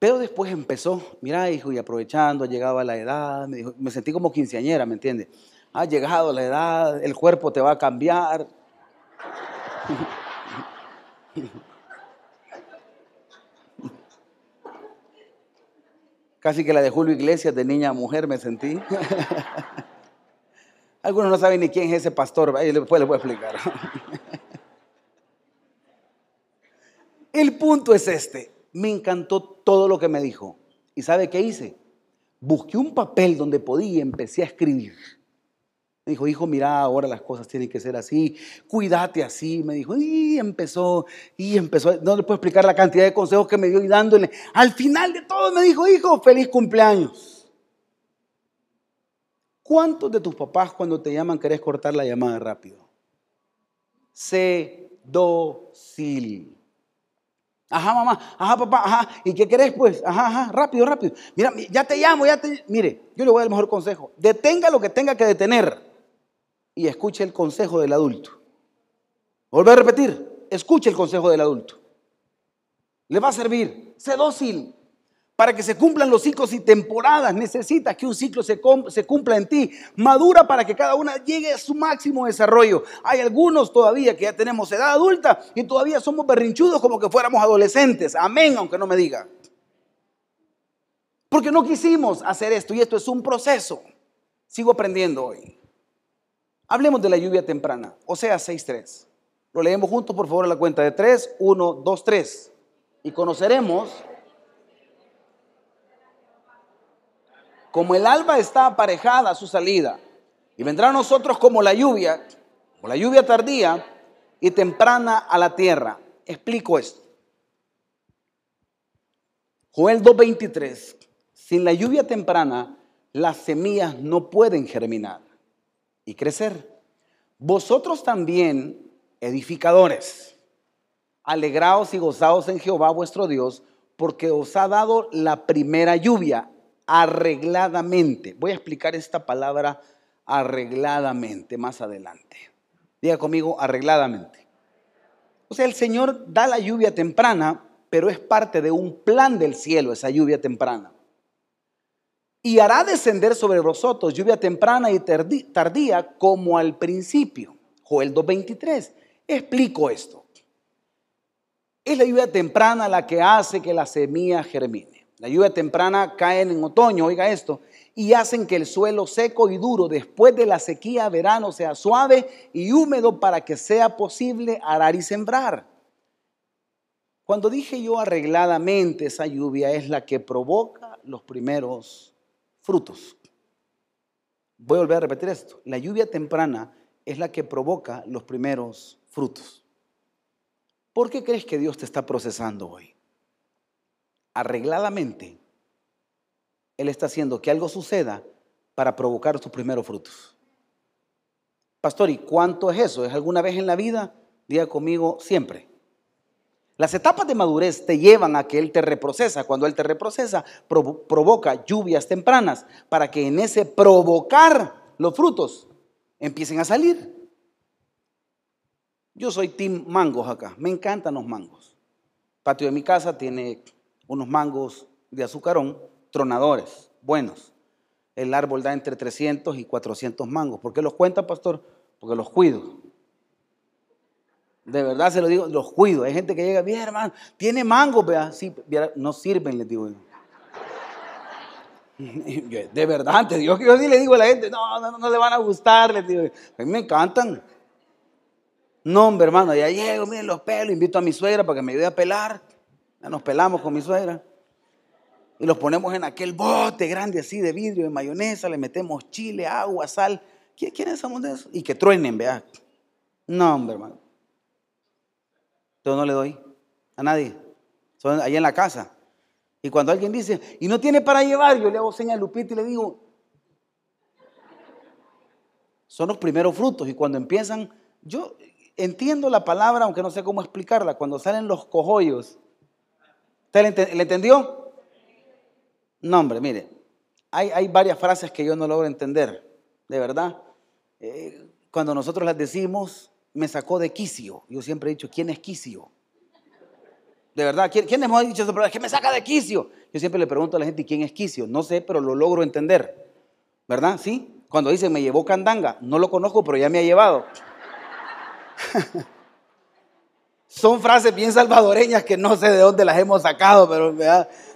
Pero después empezó, mira hijo, y aprovechando, llegaba la edad, me, dijo, me sentí como quinceañera, ¿me entiendes? Ha llegado la edad, el cuerpo te va a cambiar. Casi que la de Julio Iglesias de niña a mujer me sentí. Algunos no saben ni quién es ese pastor, después les voy a explicar. El punto es este me encantó todo lo que me dijo. ¿Y sabe qué hice? Busqué un papel donde podía y empecé a escribir. Me dijo, hijo, mira, ahora las cosas tienen que ser así, cuídate así. Me dijo, y empezó, y empezó. No le puedo explicar la cantidad de consejos que me dio y dándole. Al final de todo me dijo, hijo, feliz cumpleaños. ¿Cuántos de tus papás cuando te llaman querés cortar la llamada rápido? Sé docil. Ajá, mamá, ajá, papá, ajá. ¿Y qué querés, pues? Ajá, ajá, rápido, rápido. Mira, ya te llamo, ya te. Mire, yo le voy a dar el mejor consejo. Detenga lo que tenga que detener y escuche el consejo del adulto. Volver a repetir, escuche el consejo del adulto. Le va a servir. Sé dócil. Para que se cumplan los ciclos y temporadas, necesitas que un ciclo se, se, cumpla en ti. Madura para que cada una llegue a su máximo desarrollo. Hay algunos todavía que ya tenemos edad adulta y todavía somos berrinchudos como que fuéramos adolescentes. Amén, aunque no me diga. Porque no quisimos hacer esto y esto es un proceso. Sigo aprendiendo hoy. Hablemos de la lluvia temprana, o sea, 6.3. Lo leemos juntos, por favor, a la cuenta de 3, 1, 2, 3. Y conoceremos como el alba está aparejada a su salida, y vendrá a nosotros como la lluvia, como la lluvia tardía y temprana a la tierra. Explico esto. Joel 2.23, sin la lluvia temprana, las semillas no pueden germinar y crecer. Vosotros también, edificadores, alegraos y gozaos en Jehová vuestro Dios, porque os ha dado la primera lluvia arregladamente. Voy a explicar esta palabra arregladamente más adelante. Diga conmigo, arregladamente. O sea, el Señor da la lluvia temprana, pero es parte de un plan del cielo esa lluvia temprana. Y hará descender sobre vosotros lluvia temprana y tardía como al principio. Joel 2.23. Explico esto. Es la lluvia temprana la que hace que la semilla germine. La lluvia temprana cae en otoño, oiga esto, y hacen que el suelo seco y duro después de la sequía verano sea suave y húmedo para que sea posible arar y sembrar. Cuando dije yo arregladamente, esa lluvia es la que provoca los primeros frutos. Voy a volver a repetir esto. La lluvia temprana es la que provoca los primeros frutos. ¿Por qué crees que Dios te está procesando hoy? arregladamente, Él está haciendo que algo suceda para provocar sus primeros frutos. Pastor, ¿y cuánto es eso? ¿Es alguna vez en la vida? Diga conmigo, siempre. Las etapas de madurez te llevan a que Él te reprocesa. Cuando Él te reprocesa, provoca lluvias tempranas para que en ese provocar los frutos empiecen a salir. Yo soy team mangos acá. Me encantan los mangos. El patio de mi casa tiene unos mangos de azucarón, tronadores, buenos. El árbol da entre 300 y 400 mangos. ¿Por qué los cuenta, pastor? Porque los cuido. De verdad se lo digo, los cuido. Hay gente que llega, bien hermano, tiene mangos, vea. Sí, no sirven, les digo. De verdad, ante Dios yo sí le digo a la gente, no, no, no le van a gustar, les digo. A mí me encantan. No, hombre, hermano, ya llego, miren los pelos, invito a mi suegra para que me ayude a pelar. Ya nos pelamos con mi suegra. Y los ponemos en aquel bote grande así de vidrio, de mayonesa, le metemos chile, agua, sal. ¿Quiénes somos de eso? Y que truenen, vea. No, hombre, hermano. No le doy a nadie. Son ahí en la casa. Y cuando alguien dice, y no tiene para llevar, yo le hago señal a Lupita y le digo, son los primeros frutos. Y cuando empiezan, yo entiendo la palabra, aunque no sé cómo explicarla, cuando salen los cojollos. ¿Usted le, entendió? No, hombre, mire, hay, hay, varias frases que yo no logro entender, de verdad. Eh, cuando nosotros las decimos, me sacó de quicio. Yo siempre he dicho, ¿quién es quicio? De verdad, ¿quién, quién hemos dicho eso? Pero es que me saca de quicio. Yo siempre le pregunto a la gente, ¿quién es quicio? No sé, pero lo logro entender. ¿Verdad? ¿Sí? Cuando dicen, me llevó candanga, no lo conozco, pero ya me ha llevado. Son frases bien salvadoreñas que no sé de dónde las hemos sacado, pero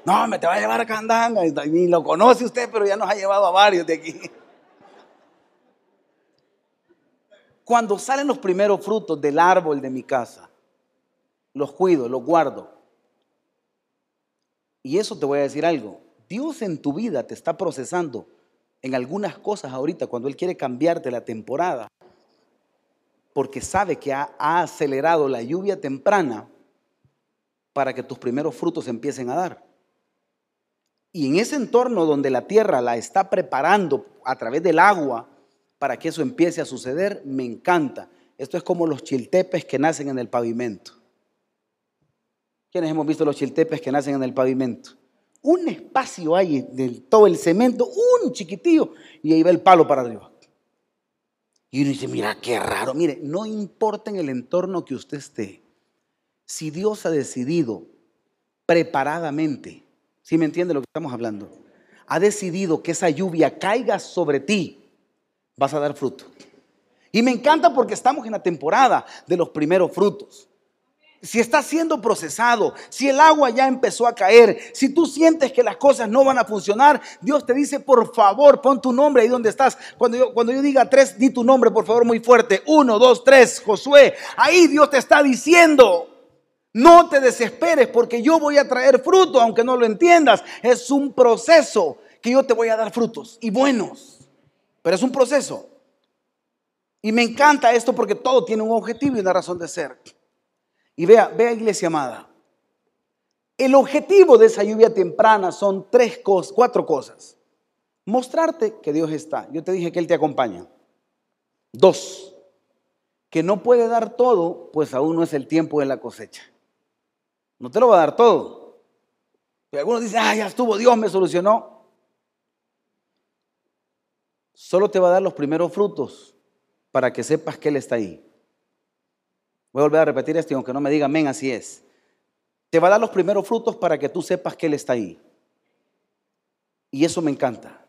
no, me te va a llevar a Candanga. Ni lo conoce usted, pero ya nos ha llevado a varios de aquí. Cuando salen los primeros frutos del árbol de mi casa, los cuido, los guardo. Y eso te voy a decir algo. Dios en tu vida te está procesando en algunas cosas ahorita cuando Él quiere cambiarte la temporada porque sabe que ha, acelerado la lluvia temprana para que tus primeros frutos empiecen a dar. Y en ese entorno donde la tierra la está preparando a través del agua para que eso empiece a suceder, me encanta. Esto es como los chiltepes que nacen en el pavimento. ¿Quiénes hemos visto los chiltepes que nacen en el pavimento? Un espacio hay de todo el cemento, un chiquitillo, y ahí va el palo para arriba. Y uno dice, mira, qué raro. Mire, no importa en el entorno que usted esté, si Dios ha decidido preparadamente, si me entiende lo que estamos hablando? Ha decidido que esa lluvia caiga sobre ti, vas a dar fruto. Y me encanta porque estamos en la temporada de los primeros frutos si está siendo procesado, si el agua ya empezó a caer, si tú sientes que las cosas no van a funcionar, Dios te dice, por favor, pon tu nombre ahí donde estás. Cuando yo, cuando yo diga tres, di tu nombre, por favor, muy fuerte. Uno, dos, tres, Josué. Ahí Dios te está diciendo, no te desesperes porque yo voy a traer fruto, aunque no lo entiendas. Es un proceso que yo te voy a dar frutos y buenos. Pero es un proceso. Y me encanta esto porque todo tiene un objetivo y una razón de ser. Y vea, vea iglesia amada. El objetivo de esa lluvia temprana son tres cosas, cuatro cosas. Mostrarte que Dios está. Yo te dije que Él te acompaña. Dos, que no puede dar todo, pues aún no es el tiempo de la cosecha. No te lo va a dar todo. Pero algunos dicen, ah, ya estuvo, Dios me solucionó. Solo te va a dar los primeros frutos para que sepas que Él está ahí. Voy a volver a repetir esto y aunque no me diga amén, así es. Te va a dar los primeros frutos para que tú sepas que Él está ahí. Y eso me encanta.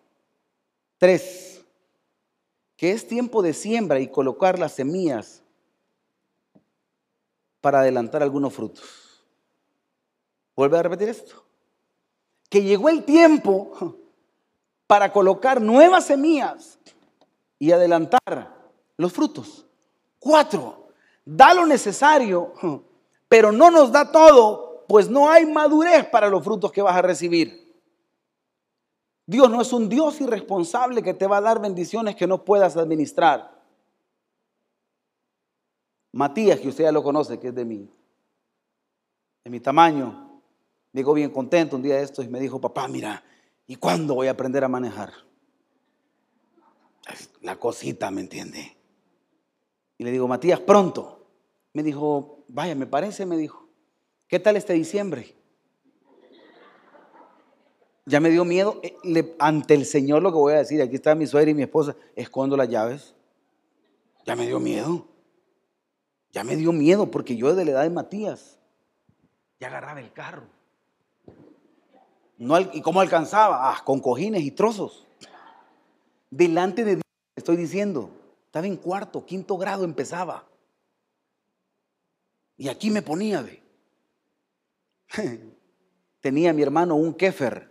Tres, que es tiempo de siembra y colocar las semillas para adelantar algunos frutos. Vuelve a repetir esto. Que llegó el tiempo para colocar nuevas semillas y adelantar los frutos. Cuatro, da lo necesario, pero no nos da todo, pues no hay madurez para los frutos que vas a recibir. Dios no es un Dios irresponsable que te va a dar bendiciones que no puedas administrar. Matías, que usted ya lo conoce, que es de mí, de mi tamaño, llegó bien contento un día de estos y me dijo, papá, mira, ¿y cuándo voy a aprender a manejar? La cosita, ¿me entiende? Y le digo, Matías, pronto. Me dijo, vaya, me parece, me dijo. ¿Qué tal este diciembre? Ya me dio miedo. Eh, ante el Señor lo que voy a decir, aquí está mi suegra y mi esposa, escondo las llaves. Ya me dio miedo. Ya me dio miedo porque yo de la edad de Matías ya agarraba el carro. No, ¿Y cómo alcanzaba? Ah, con cojines y trozos. Delante de Dios, estoy diciendo, estaba en cuarto, quinto grado empezaba. Y aquí me ponía, de. Tenía mi hermano un kefer.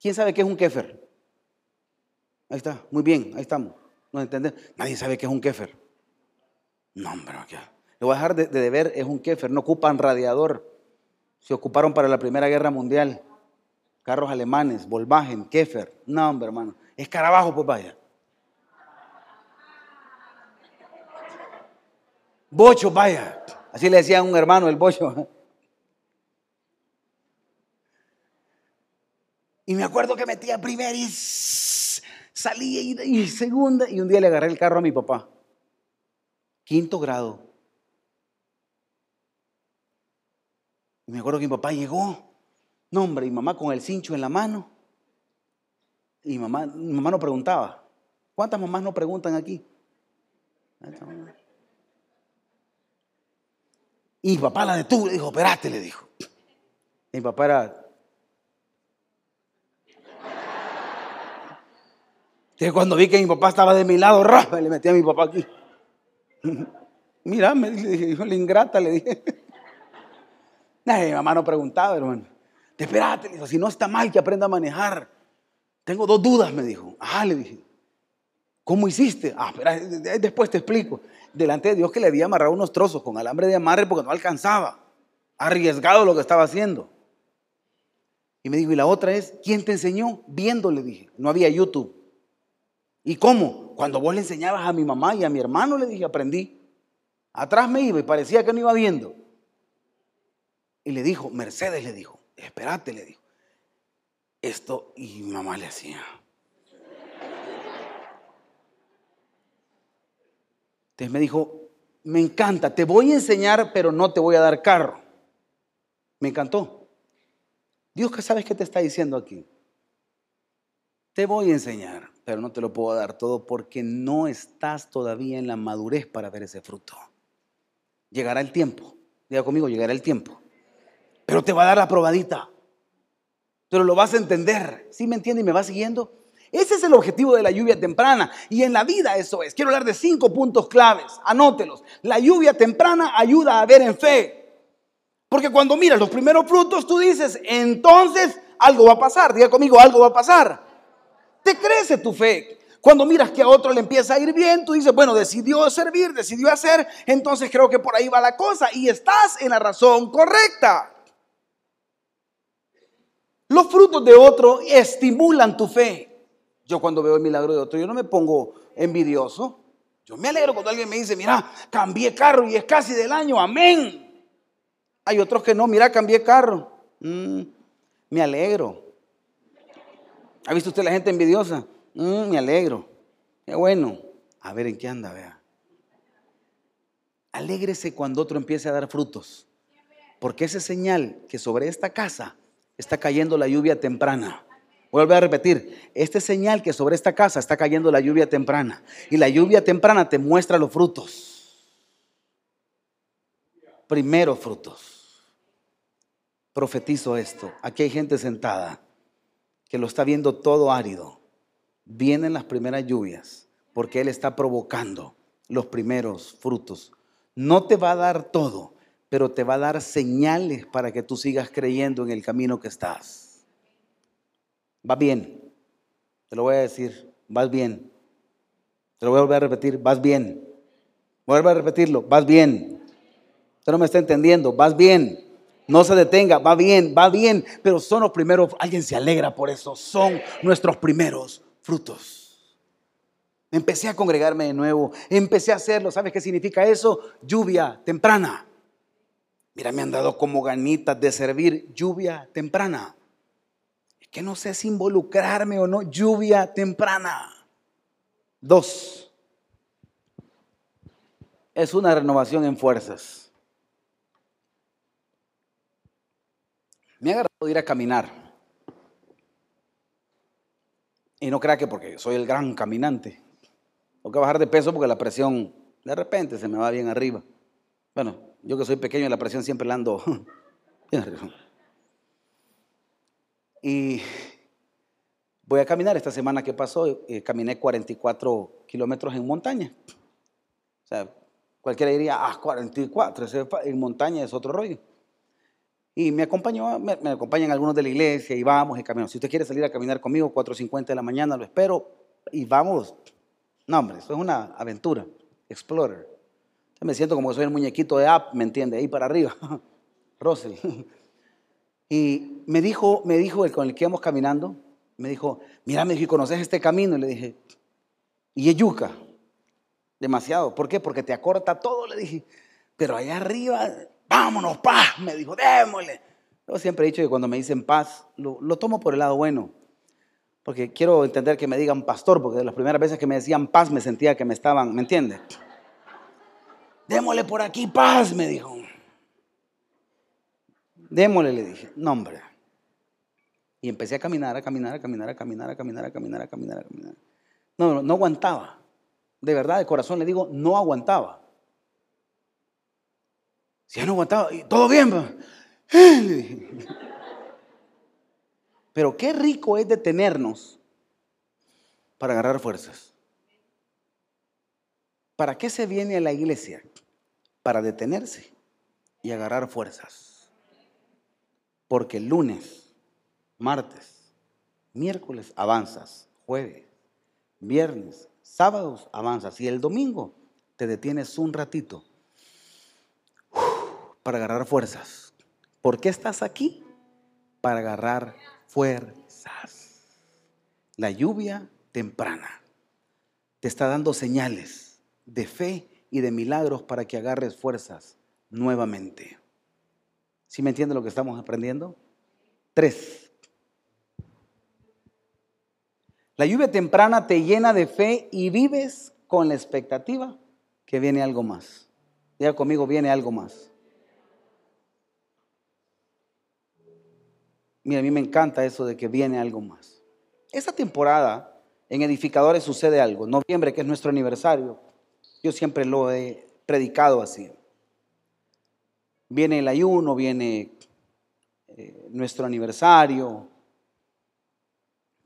¿Quién sabe qué es un kefer? Ahí está, muy bien, ahí estamos. ¿No entendemos? Nadie sabe qué es un kefer. No, hombre, ¿qué? Le voy a dejar de, de deber, es un kefer, no ocupan radiador. Se ocuparon para la Primera Guerra Mundial. Carros alemanes, Volkswagen, Kefer. No, hombre, hermano. Escarabajo, pues vaya. Bocho, vaya. Así le decían a un hermano el bocho. Y me acuerdo que metía primera y salía y segunda. Y un día le agarré el carro a mi papá. Quinto grado. Y me acuerdo que mi papá llegó. No, hombre, y mamá con el cincho en la mano. Y mamá, mi mamá no preguntaba. ¿Cuántas mamás no preguntan aquí? Y papá la detuvo, le dijo, espérate, le dijo. mi papá era... Entonces cuando vi que mi papá estaba de mi lado, ¡rafa! le metí a mi papá aquí. Mira, me dije, la ingrata, le dije mi mamá no preguntaba, hermano. Espérate, le dijo, si no está mal que aprenda a manejar. Tengo dos dudas, me dijo. Ah, le dije. ¿Cómo hiciste? Ah, espera, después te explico. Delante de Dios que le había amarrado unos trozos con alambre de amarre porque no alcanzaba. Arriesgado lo que estaba haciendo. Y me dijo, y la otra es, ¿quién te enseñó? Viendo, le dije. No había YouTube. ¿Y cómo? Cuando vos le enseñabas a mi mamá y a mi hermano, le dije, aprendí. Atrás me iba y parecía que no iba viendo. Y le dijo, Mercedes le dijo, espérate, le dijo. Esto, y mamá le hacía. Entonces me dijo, me encanta, te voy a enseñar, pero no te voy a dar carro. Me encantó. Dios, ¿qué sabes qué te está diciendo aquí? Te voy a enseñar, pero no te lo puedo dar todo porque no estás todavía en la madurez para ver ese fruto. Llegará el tiempo. Diga conmigo, llegará el tiempo pero te va a dar la probadita. Pero lo vas a entender. ¿Sí me entiende y me va siguiendo? Ese es el objetivo de la lluvia temprana. Y en la vida eso es. Quiero hablar de cinco puntos claves. Anótelos. La lluvia temprana ayuda a ver en fe. Porque cuando miras los primeros frutos, tú dices, entonces algo va a pasar. Diga conmigo, algo va a pasar. Te crece tu fe. Cuando miras que a otro le empieza a ir bien, tú dices, bueno, decidió servir, decidió hacer, entonces creo que por ahí va la cosa y estás en la razón correcta. Los frutos de otro estimulan tu fe. Yo cuando veo el milagro de otro, yo no me pongo envidioso. Yo me alegro cuando alguien me dice, mira, cambié carro y es casi del año, amén. Hay otros que no, mira, cambié carro. Mm, me alegro. ¿Ha visto usted la gente envidiosa? Mm, me alegro. Qué bueno. A ver en qué anda, vea. Alégrese cuando otro empiece a dar frutos. Porque ese señal que sobre esta casa está cayendo la lluvia temprana. Vuelvo a repetir, este señal que sobre esta casa está cayendo la lluvia temprana. Y la lluvia temprana te muestra los frutos. Primeros frutos. Profetizo esto. Aquí hay gente sentada que lo está viendo todo árido. Vienen las primeras lluvias porque Él está provocando los primeros frutos. No te va a dar todo, pero te va a dar señales para que tú sigas creyendo en el camino que estás. Va bien, te lo voy a decir, vas bien. Te lo voy a volver a repetir, vas bien. Vuelvo a repetirlo, vas bien. Usted no me está entendiendo, vas bien. No se detenga, va bien, va bien, pero son los primeros, alguien se alegra por eso, son nuestros primeros frutos. Empecé a congregarme de nuevo, empecé a hacerlo, ¿sabes qué significa eso? Lluvia temprana. Mira, me han dado como ganitas de servir lluvia temprana. Es que no sé si involucrarme o no, lluvia temprana. Dos. es una renovación en fuerzas. Me ha agarrado ir a caminar. Y no crea que porque soy el gran caminante. Tengo que bajar de peso porque la presión de repente se me va bien arriba. Bueno, yo que soy pequeño, la presión siempre la ando. Y voy a caminar. Esta semana que pasó, eh, caminé 44 kilómetros en montaña. O sea, cualquiera diría, ah, 44, en montaña es otro rollo. Y me acompañó, me, acompañan algunos de la iglesia y vamos y caminamos. Si usted quiere salir a caminar conmigo, 4.50 de la mañana, lo espero y vamos. No, es una aventura. Explorer. Me siento como que soy el muñequito de app, ¿me entiende? Ahí para arriba. Russell. Y me dijo, me dijo el con el que íbamos caminando, me dijo, mira, me dijo, ¿conoces este camino? Y le dije, y es yuca. Demasiado. ¿Por qué? Porque te acorta todo, le dije. Pero allá arriba, vámonos, paz. Me dijo, démosle. Yo siempre he dicho que cuando me dicen paz, lo, lo tomo por el lado bueno. Porque quiero entender que me digan pastor, porque de las primeras veces que me decían paz me sentía que me estaban, ¿me entiende? Démosle por aquí paz, me dijo. Démosle, le dije. No, hombre. Y empecé a caminar, a caminar, a caminar, a caminar, a caminar, a caminar, a caminar, a caminar. No, no aguantaba. De verdad, de corazón le digo, no aguantaba. Si ya no aguantaba, todo bien, Pero qué rico es detenernos para agarrar fuerzas. ¿Para qué se viene a la iglesia? Para detenerse y agarrar fuerzas. Porque lunes, martes, miércoles avanzas, jueves, viernes, sábados avanzas y el domingo te detienes un ratito para agarrar fuerzas. ¿Por qué estás aquí? Para agarrar fuerzas. La lluvia temprana te está dando señales de fe y de milagros para que agarres fuerzas nuevamente. ¿Sí me entiende lo que estamos aprendiendo? Tres. La lluvia temprana te llena de fe y vives con la expectativa que viene algo más. Ya conmigo, viene algo más. Mira, a mí me encanta eso de que viene algo más. Esta temporada en Edificadores sucede algo. Noviembre, que es nuestro aniversario, yo siempre lo he predicado así. Viene el ayuno, viene eh, nuestro aniversario,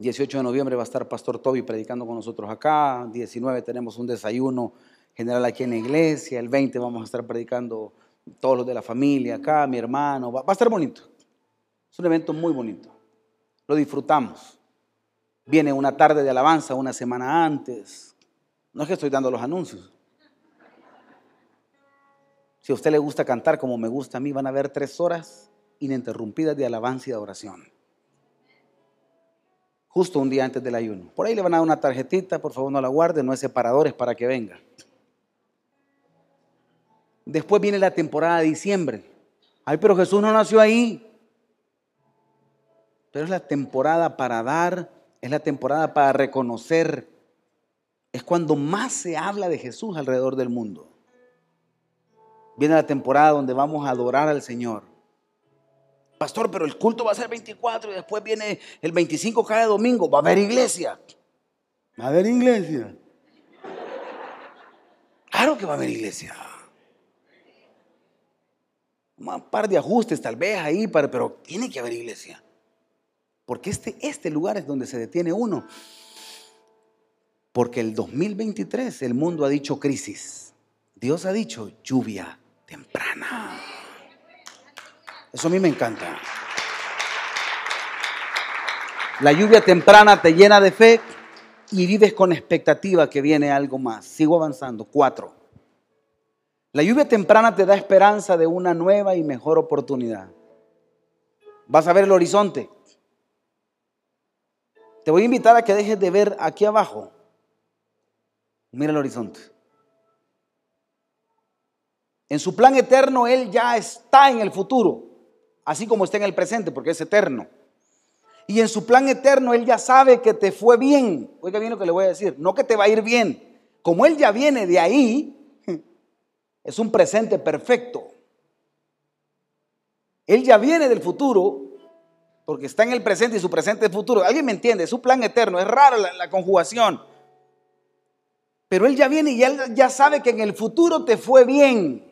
18 de noviembre va a estar Pastor Toby predicando con nosotros acá. 19 tenemos un desayuno general aquí en la iglesia. El 20 vamos a estar predicando todos los de la familia acá, mi hermano. Va, a estar bonito. Es un evento muy bonito. Lo disfrutamos. Viene una tarde de alabanza una semana antes. No es que estoy dando los anuncios. Si a usted le gusta cantar como me gusta a mí, van a haber tres horas ininterrumpidas de alabanza y de oración justo un día antes del ayuno. Por ahí le van a dar una tarjetita, por favor no la guarde, no es separadores para que venga. Después viene la temporada de diciembre. Ay, pero Jesús no nació ahí. Pero es la temporada para dar, es la temporada para reconocer. Es cuando más se habla de Jesús alrededor del mundo. Viene la temporada donde vamos a adorar al Señor. Pastor, pero el culto va a ser 24 y después viene el 25 cada domingo. Va a haber iglesia. Va a haber iglesia. Claro que va a haber iglesia. Un par de ajustes tal vez ahí, pero tiene que haber iglesia. Porque este, este lugar es donde se detiene uno. Porque el 2023 el mundo ha dicho crisis. Dios ha dicho lluvia temprana. Eso a mí me encanta. La lluvia temprana te llena de fe y vives con expectativa que viene algo más. Sigo avanzando. Cuatro. La lluvia temprana te da esperanza de una nueva y mejor oportunidad. Vas a ver el horizonte. Te voy a invitar a que dejes de ver aquí abajo. Mira el horizonte. En su plan eterno, Él ya está en el futuro así como está en el presente, porque es eterno. Y en su plan eterno Él ya sabe que te fue bien. Oiga bien lo que le voy a decir, no que te va a ir bien. Como Él ya viene de ahí, Es un presente perfecto. Él ya viene del futuro porque está en el presente y su presente es futuro. ¿Alguien me entiende? Es plan eterno. Es raro la, la conjugación. Pero Él ya viene y Él ya sabe que en el futuro te fue bien.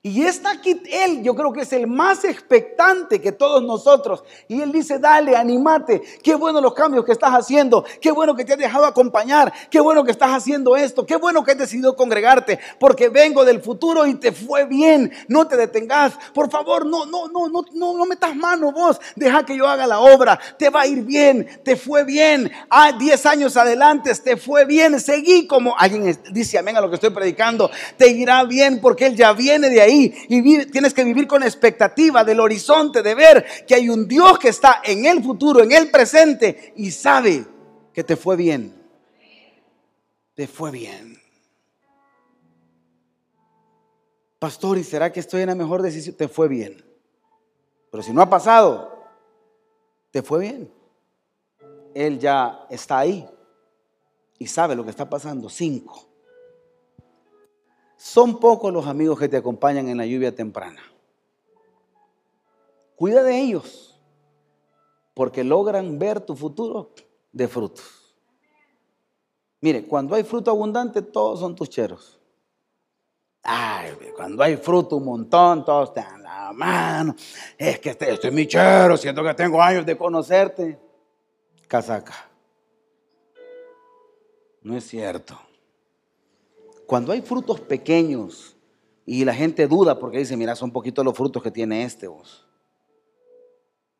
Y está aquí Él, yo creo que es el más expectante que todos nosotros. Y Él dice, dale, animate. Qué bueno los cambios que estás haciendo. Qué bueno que te has dejado acompañar. Qué bueno que estás haciendo esto. Qué bueno que has decidido congregarte. Porque vengo del futuro y te fue bien. No te detengas. Por favor, no, no, no, no, no, no metas mano vos. Deja que yo haga la obra. Te va a ir bien. Te fue bien. Ah, 10 años adelante te fue bien. Seguí como alguien dice amén a lo que estoy predicando. Te irá bien porque Él ya viene de ahí y tienes que vivir con expectativa del horizonte de ver que hay un Dios que está en el futuro, en el presente y sabe que te fue bien. Te fue bien. Pastor, ¿y será que estoy en la mejor decisión? Te fue bien. Pero si no ha pasado, te fue bien. Él ya está ahí y sabe lo que está pasando. Cinco. Son pocos los amigos que te acompañan en la lluvia temprana. Cuida de ellos, porque logran ver tu futuro de frutos. Mire, cuando hay fruto abundante, todos son tus cheros. Ay, cuando hay fruto un montón, todos te dan la mano. Es que este, este, es mi chero, siento que tengo años de conocerte. Casaca. No es cierto. Cuando hay frutos pequeños y la gente duda porque dice, mira, son poquitos los frutos que tiene este vos.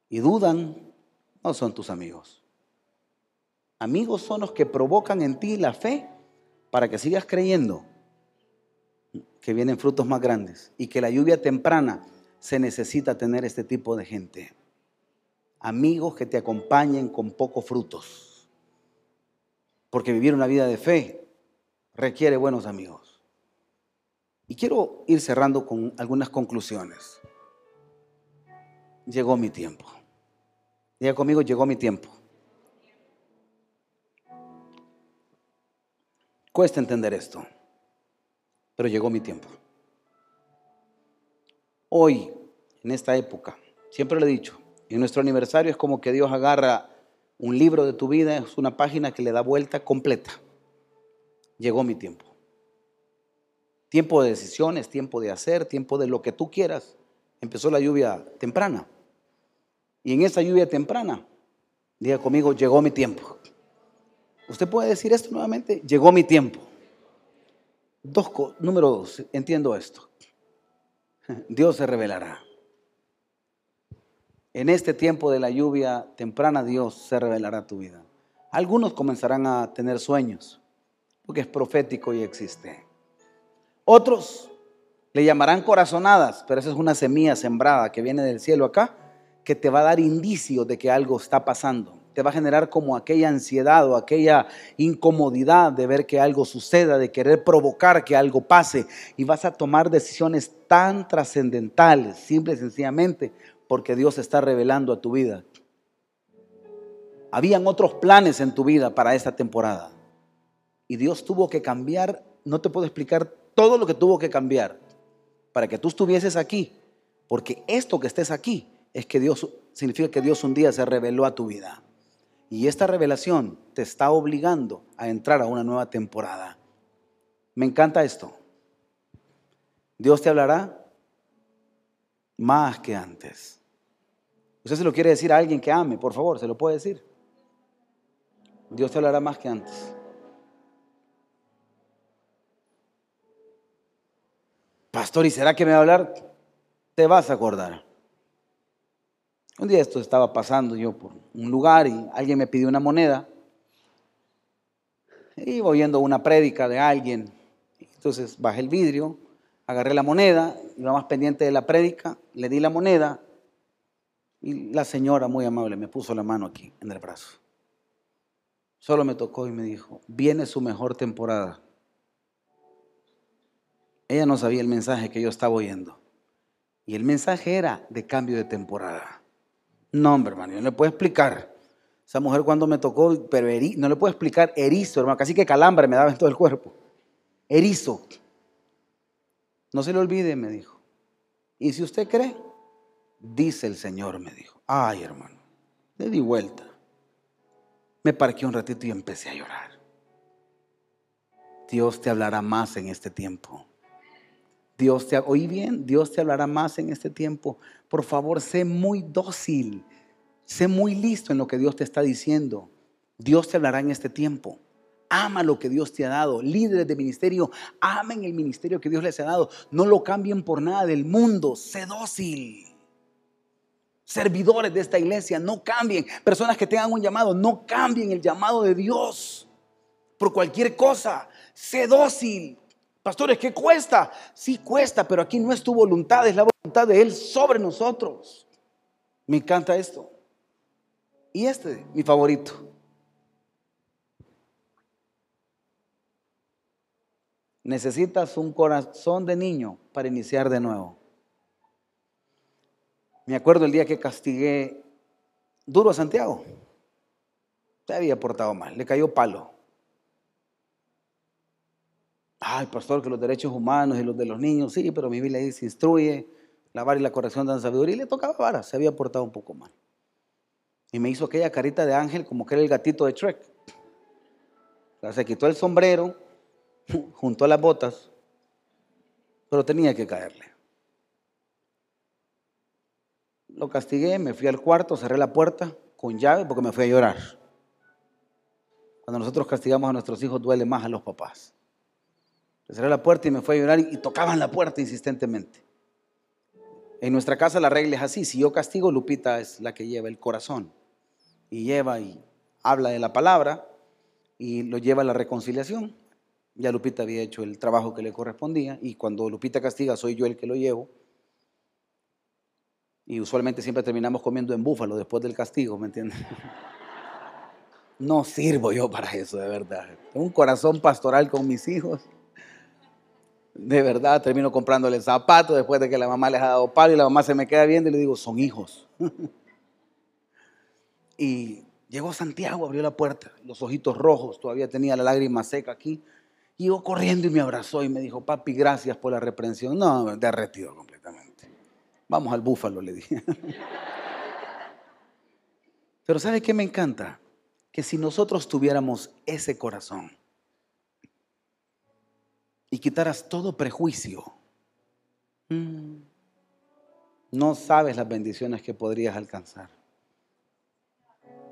Y dudan, no son tus amigos. Amigos son los que provocan en ti la fe para que sigas creyendo que vienen frutos más grandes y que la lluvia temprana se necesita tener este tipo de gente. Amigos que te acompañen con pocos frutos. Porque vivir una vida de fe requiere buenos amigos. Y quiero ir cerrando con algunas conclusiones. Llegó mi tiempo. Diga conmigo, llegó mi tiempo. Cuesta entender esto, pero llegó mi tiempo. Hoy, en esta época, siempre lo he dicho, en nuestro aniversario es como que Dios agarra un libro de tu vida, es una página que le da vuelta completa llegó mi tiempo. Tiempo de decisiones, tiempo de hacer, tiempo de lo que tú quieras. Empezó la lluvia temprana. Y en esa lluvia temprana, diga conmigo, llegó mi tiempo. Usted puede decir esto nuevamente, llegó mi tiempo. Dos, número dos, entiendo esto. Dios se revelará. En este tiempo de la lluvia temprana, Dios se revelará tu vida. Algunos comenzarán a tener sueños porque es profético y existe. Otros le llamarán corazonadas, pero esa es una semilla sembrada que viene del cielo acá, que te va a dar indicio de que algo está pasando. Te va a generar como aquella ansiedad o aquella incomodidad de ver que algo suceda, de querer provocar que algo pase. Y vas a tomar decisiones tan trascendentales, simple y sencillamente, porque Dios está revelando a tu vida. Habían otros planes en tu vida para esta temporada. Y Dios tuvo que cambiar, no te puedo explicar todo lo que tuvo que cambiar para que tú estuvieses aquí. Porque esto que estés aquí es que Dios, significa que Dios un día se reveló a tu vida. Y esta revelación te está obligando a entrar a una nueva temporada. Me encanta esto. Dios te hablará más que antes. Usted se lo quiere decir a alguien que ame, por favor, se lo puede decir. Dios te hablará más que antes. Pastor, ¿y será que me va a hablar? Te vas a acordar. Un día esto estaba pasando yo por un lugar y alguien me pidió una moneda. Iba oyendo una prédica de alguien. Entonces bajé el vidrio, agarré la moneda, iba más pendiente de la prédica, le di la moneda y la señora muy amable me puso la mano aquí en el brazo. Solo me tocó y me dijo, viene su mejor temporada. Ella no sabía el mensaje que yo estaba oyendo. Y el mensaje era de cambio de temporada. No, hombre, hermano, yo no le puedo explicar. Esa mujer cuando me tocó, pero no le puedo explicar erizo, hermano, casi que calambre me daba en todo el cuerpo. Erizo. No se le olvide, me dijo. Y si usted cree, dice el Señor, me dijo. Ay, hermano, le di vuelta. Me parqué un ratito y empecé a llorar. Dios te hablará más en este tiempo. Dios te, oí bien, Dios te hablará más en este tiempo. Por favor, sé muy dócil, sé muy listo en lo que Dios te está diciendo. Dios te hablará en este tiempo. Ama lo que Dios te ha dado. Líderes de ministerio, amen el ministerio que Dios les ha dado. No lo cambien por nada del mundo. Sé dócil. Servidores de esta iglesia, no cambien. Personas que tengan un llamado, no cambien el llamado de Dios por cualquier cosa. Sé dócil. Pastores, ¿qué cuesta? Sí cuesta, pero aquí no es tu voluntad, es la voluntad de Él sobre nosotros. Me encanta esto. Y este, mi favorito. Necesitas un corazón de niño para iniciar de nuevo. Me acuerdo el día que castigué duro a Santiago. Se había portado mal, le cayó palo. Ay, pastor, que los derechos humanos y los de los niños, sí, pero mi Biblia dice, instruye, la vara y la corrección dan sabiduría. Y le tocaba vara, se había portado un poco mal. Y me hizo aquella carita de ángel como que era el gatito de Trek. Se quitó el sombrero, junto a las botas, pero tenía que caerle. Lo castigué, me fui al cuarto, cerré la puerta con llave porque me fui a llorar. Cuando nosotros castigamos a nuestros hijos duele más a los papás. Cerré la puerta y me fui a llorar y tocaban la puerta insistentemente. En nuestra casa la regla es así, si yo castigo, Lupita es la que lleva el corazón y lleva y habla de la palabra y lo lleva a la reconciliación. Ya Lupita había hecho el trabajo que le correspondía y cuando Lupita castiga soy yo el que lo llevo. Y usualmente siempre terminamos comiendo en búfalo después del castigo, ¿me entiendes? No sirvo yo para eso, de verdad. Tengo un corazón pastoral con mis hijos. De verdad, termino comprándole zapatos después de que la mamá les ha dado palo y la mamá se me queda viendo y le digo, son hijos. y llegó Santiago, abrió la puerta, los ojitos rojos, todavía tenía la lágrima seca aquí. Y corriendo y me abrazó y me dijo, papi, gracias por la reprensión. No, derretido completamente. Vamos al búfalo, le dije. Pero ¿sabe qué me encanta? Que si nosotros tuviéramos ese corazón y quitaras todo prejuicio, mm, no sabes las bendiciones que podrías alcanzar.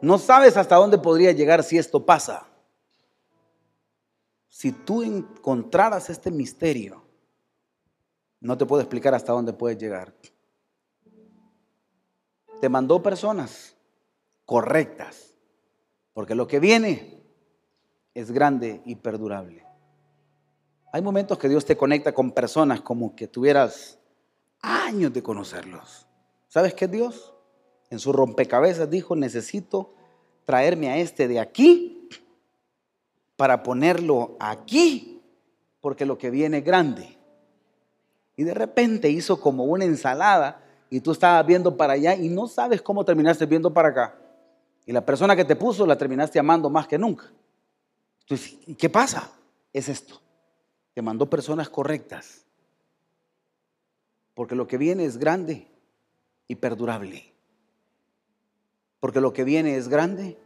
No sabes hasta dónde podría llegar si esto pasa si tú encontraras este misterio, no te puedo explicar hasta dónde puedes llegar. Te mandó personas correctas, porque lo que viene es grande y perdurable. Hay momentos que Dios te conecta con personas como que tuvieras años de conocerlos. ¿Sabes qué Dios? En su rompecabezas dijo, necesito traerme a este de aquí para ponerlo aquí, porque lo que viene es grande. Y de repente hizo como una ensalada y tú estabas viendo para allá y no sabes cómo terminaste viendo para acá. Y la persona que te puso la terminaste amando más que nunca. Entonces, ¿y qué pasa? Es esto. Te mandó personas correctas. Porque lo que viene es grande y perdurable. Porque lo que viene es grande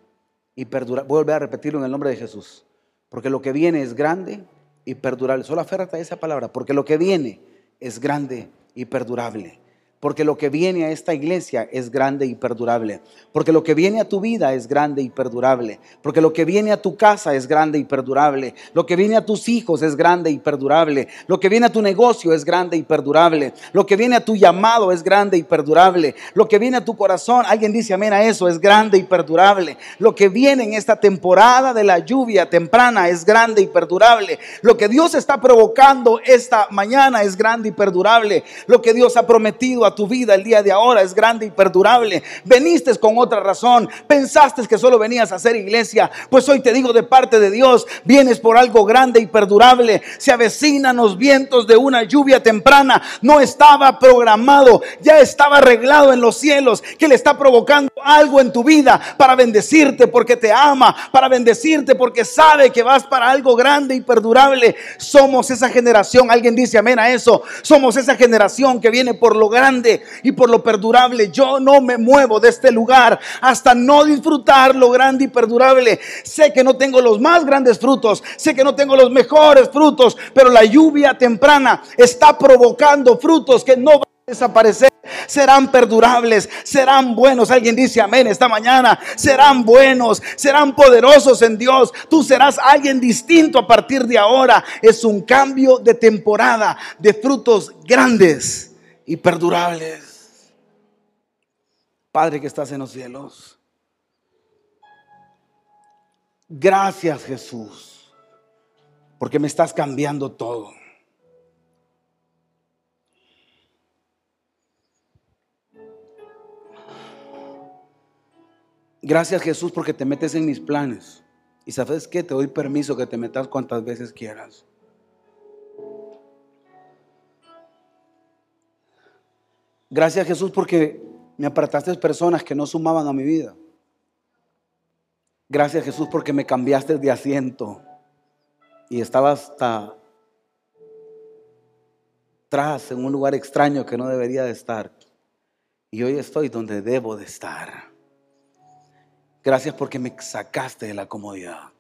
y perdurable. Voy a a repetirlo en el nombre de Jesús. Porque lo que viene es grande y perdurable. Solo aférrate a esa palabra. Porque lo que viene es grande y perdurable. Porque lo que viene a esta iglesia es grande y perdurable. Porque lo que viene a tu vida es grande y perdurable. Porque lo que viene a tu casa es grande y perdurable. Lo que viene a tus hijos es grande y perdurable. Lo que viene a tu negocio es grande y perdurable. Lo que viene a tu llamado es grande y perdurable. Lo que viene a tu corazón, alguien dice amén a eso, es grande y perdurable. Lo que viene en esta temporada de la lluvia temprana es grande y perdurable. Lo que Dios está provocando esta mañana es grande y perdurable. Lo que Dios ha prometido a tu vida el día de ahora es grande y perdurable. Veniste con otra razón, pensaste que solo venías a hacer iglesia, pues hoy te digo de parte de Dios, vienes por algo grande y perdurable. Se avecinan los vientos de una lluvia temprana, no estaba programado, ya estaba arreglado en los cielos, que le está provocando algo en tu vida para bendecirte porque te ama, para bendecirte porque sabe que vas para algo grande y perdurable. Somos esa generación, alguien dice amén a eso, somos esa generación que viene por lo grande y por lo perdurable. Yo no me muevo de este lugar hasta no disfrutar lo grande y perdurable. Sé que no tengo los más grandes frutos, sé que no tengo los mejores frutos, pero la lluvia temprana está provocando frutos que no van a desaparecer serán perdurables, serán buenos. Alguien dice amén esta mañana, serán buenos, serán poderosos en Dios. Tú serás alguien distinto a partir de ahora. Es un cambio de temporada de frutos grandes y perdurables. Padre que estás en los cielos. Gracias Jesús, porque me estás cambiando todo. Gracias Jesús porque te metes en mis planes. Y sabes que te doy permiso que te metas cuantas veces quieras. Gracias Jesús porque me apartaste personas que no sumaban a mi vida. Gracias Jesús porque me cambiaste de asiento y estaba hasta atrás en un lugar extraño que no debería de estar. Y hoy estoy donde debo de estar. Gracias porque me sacaste de la comodidad.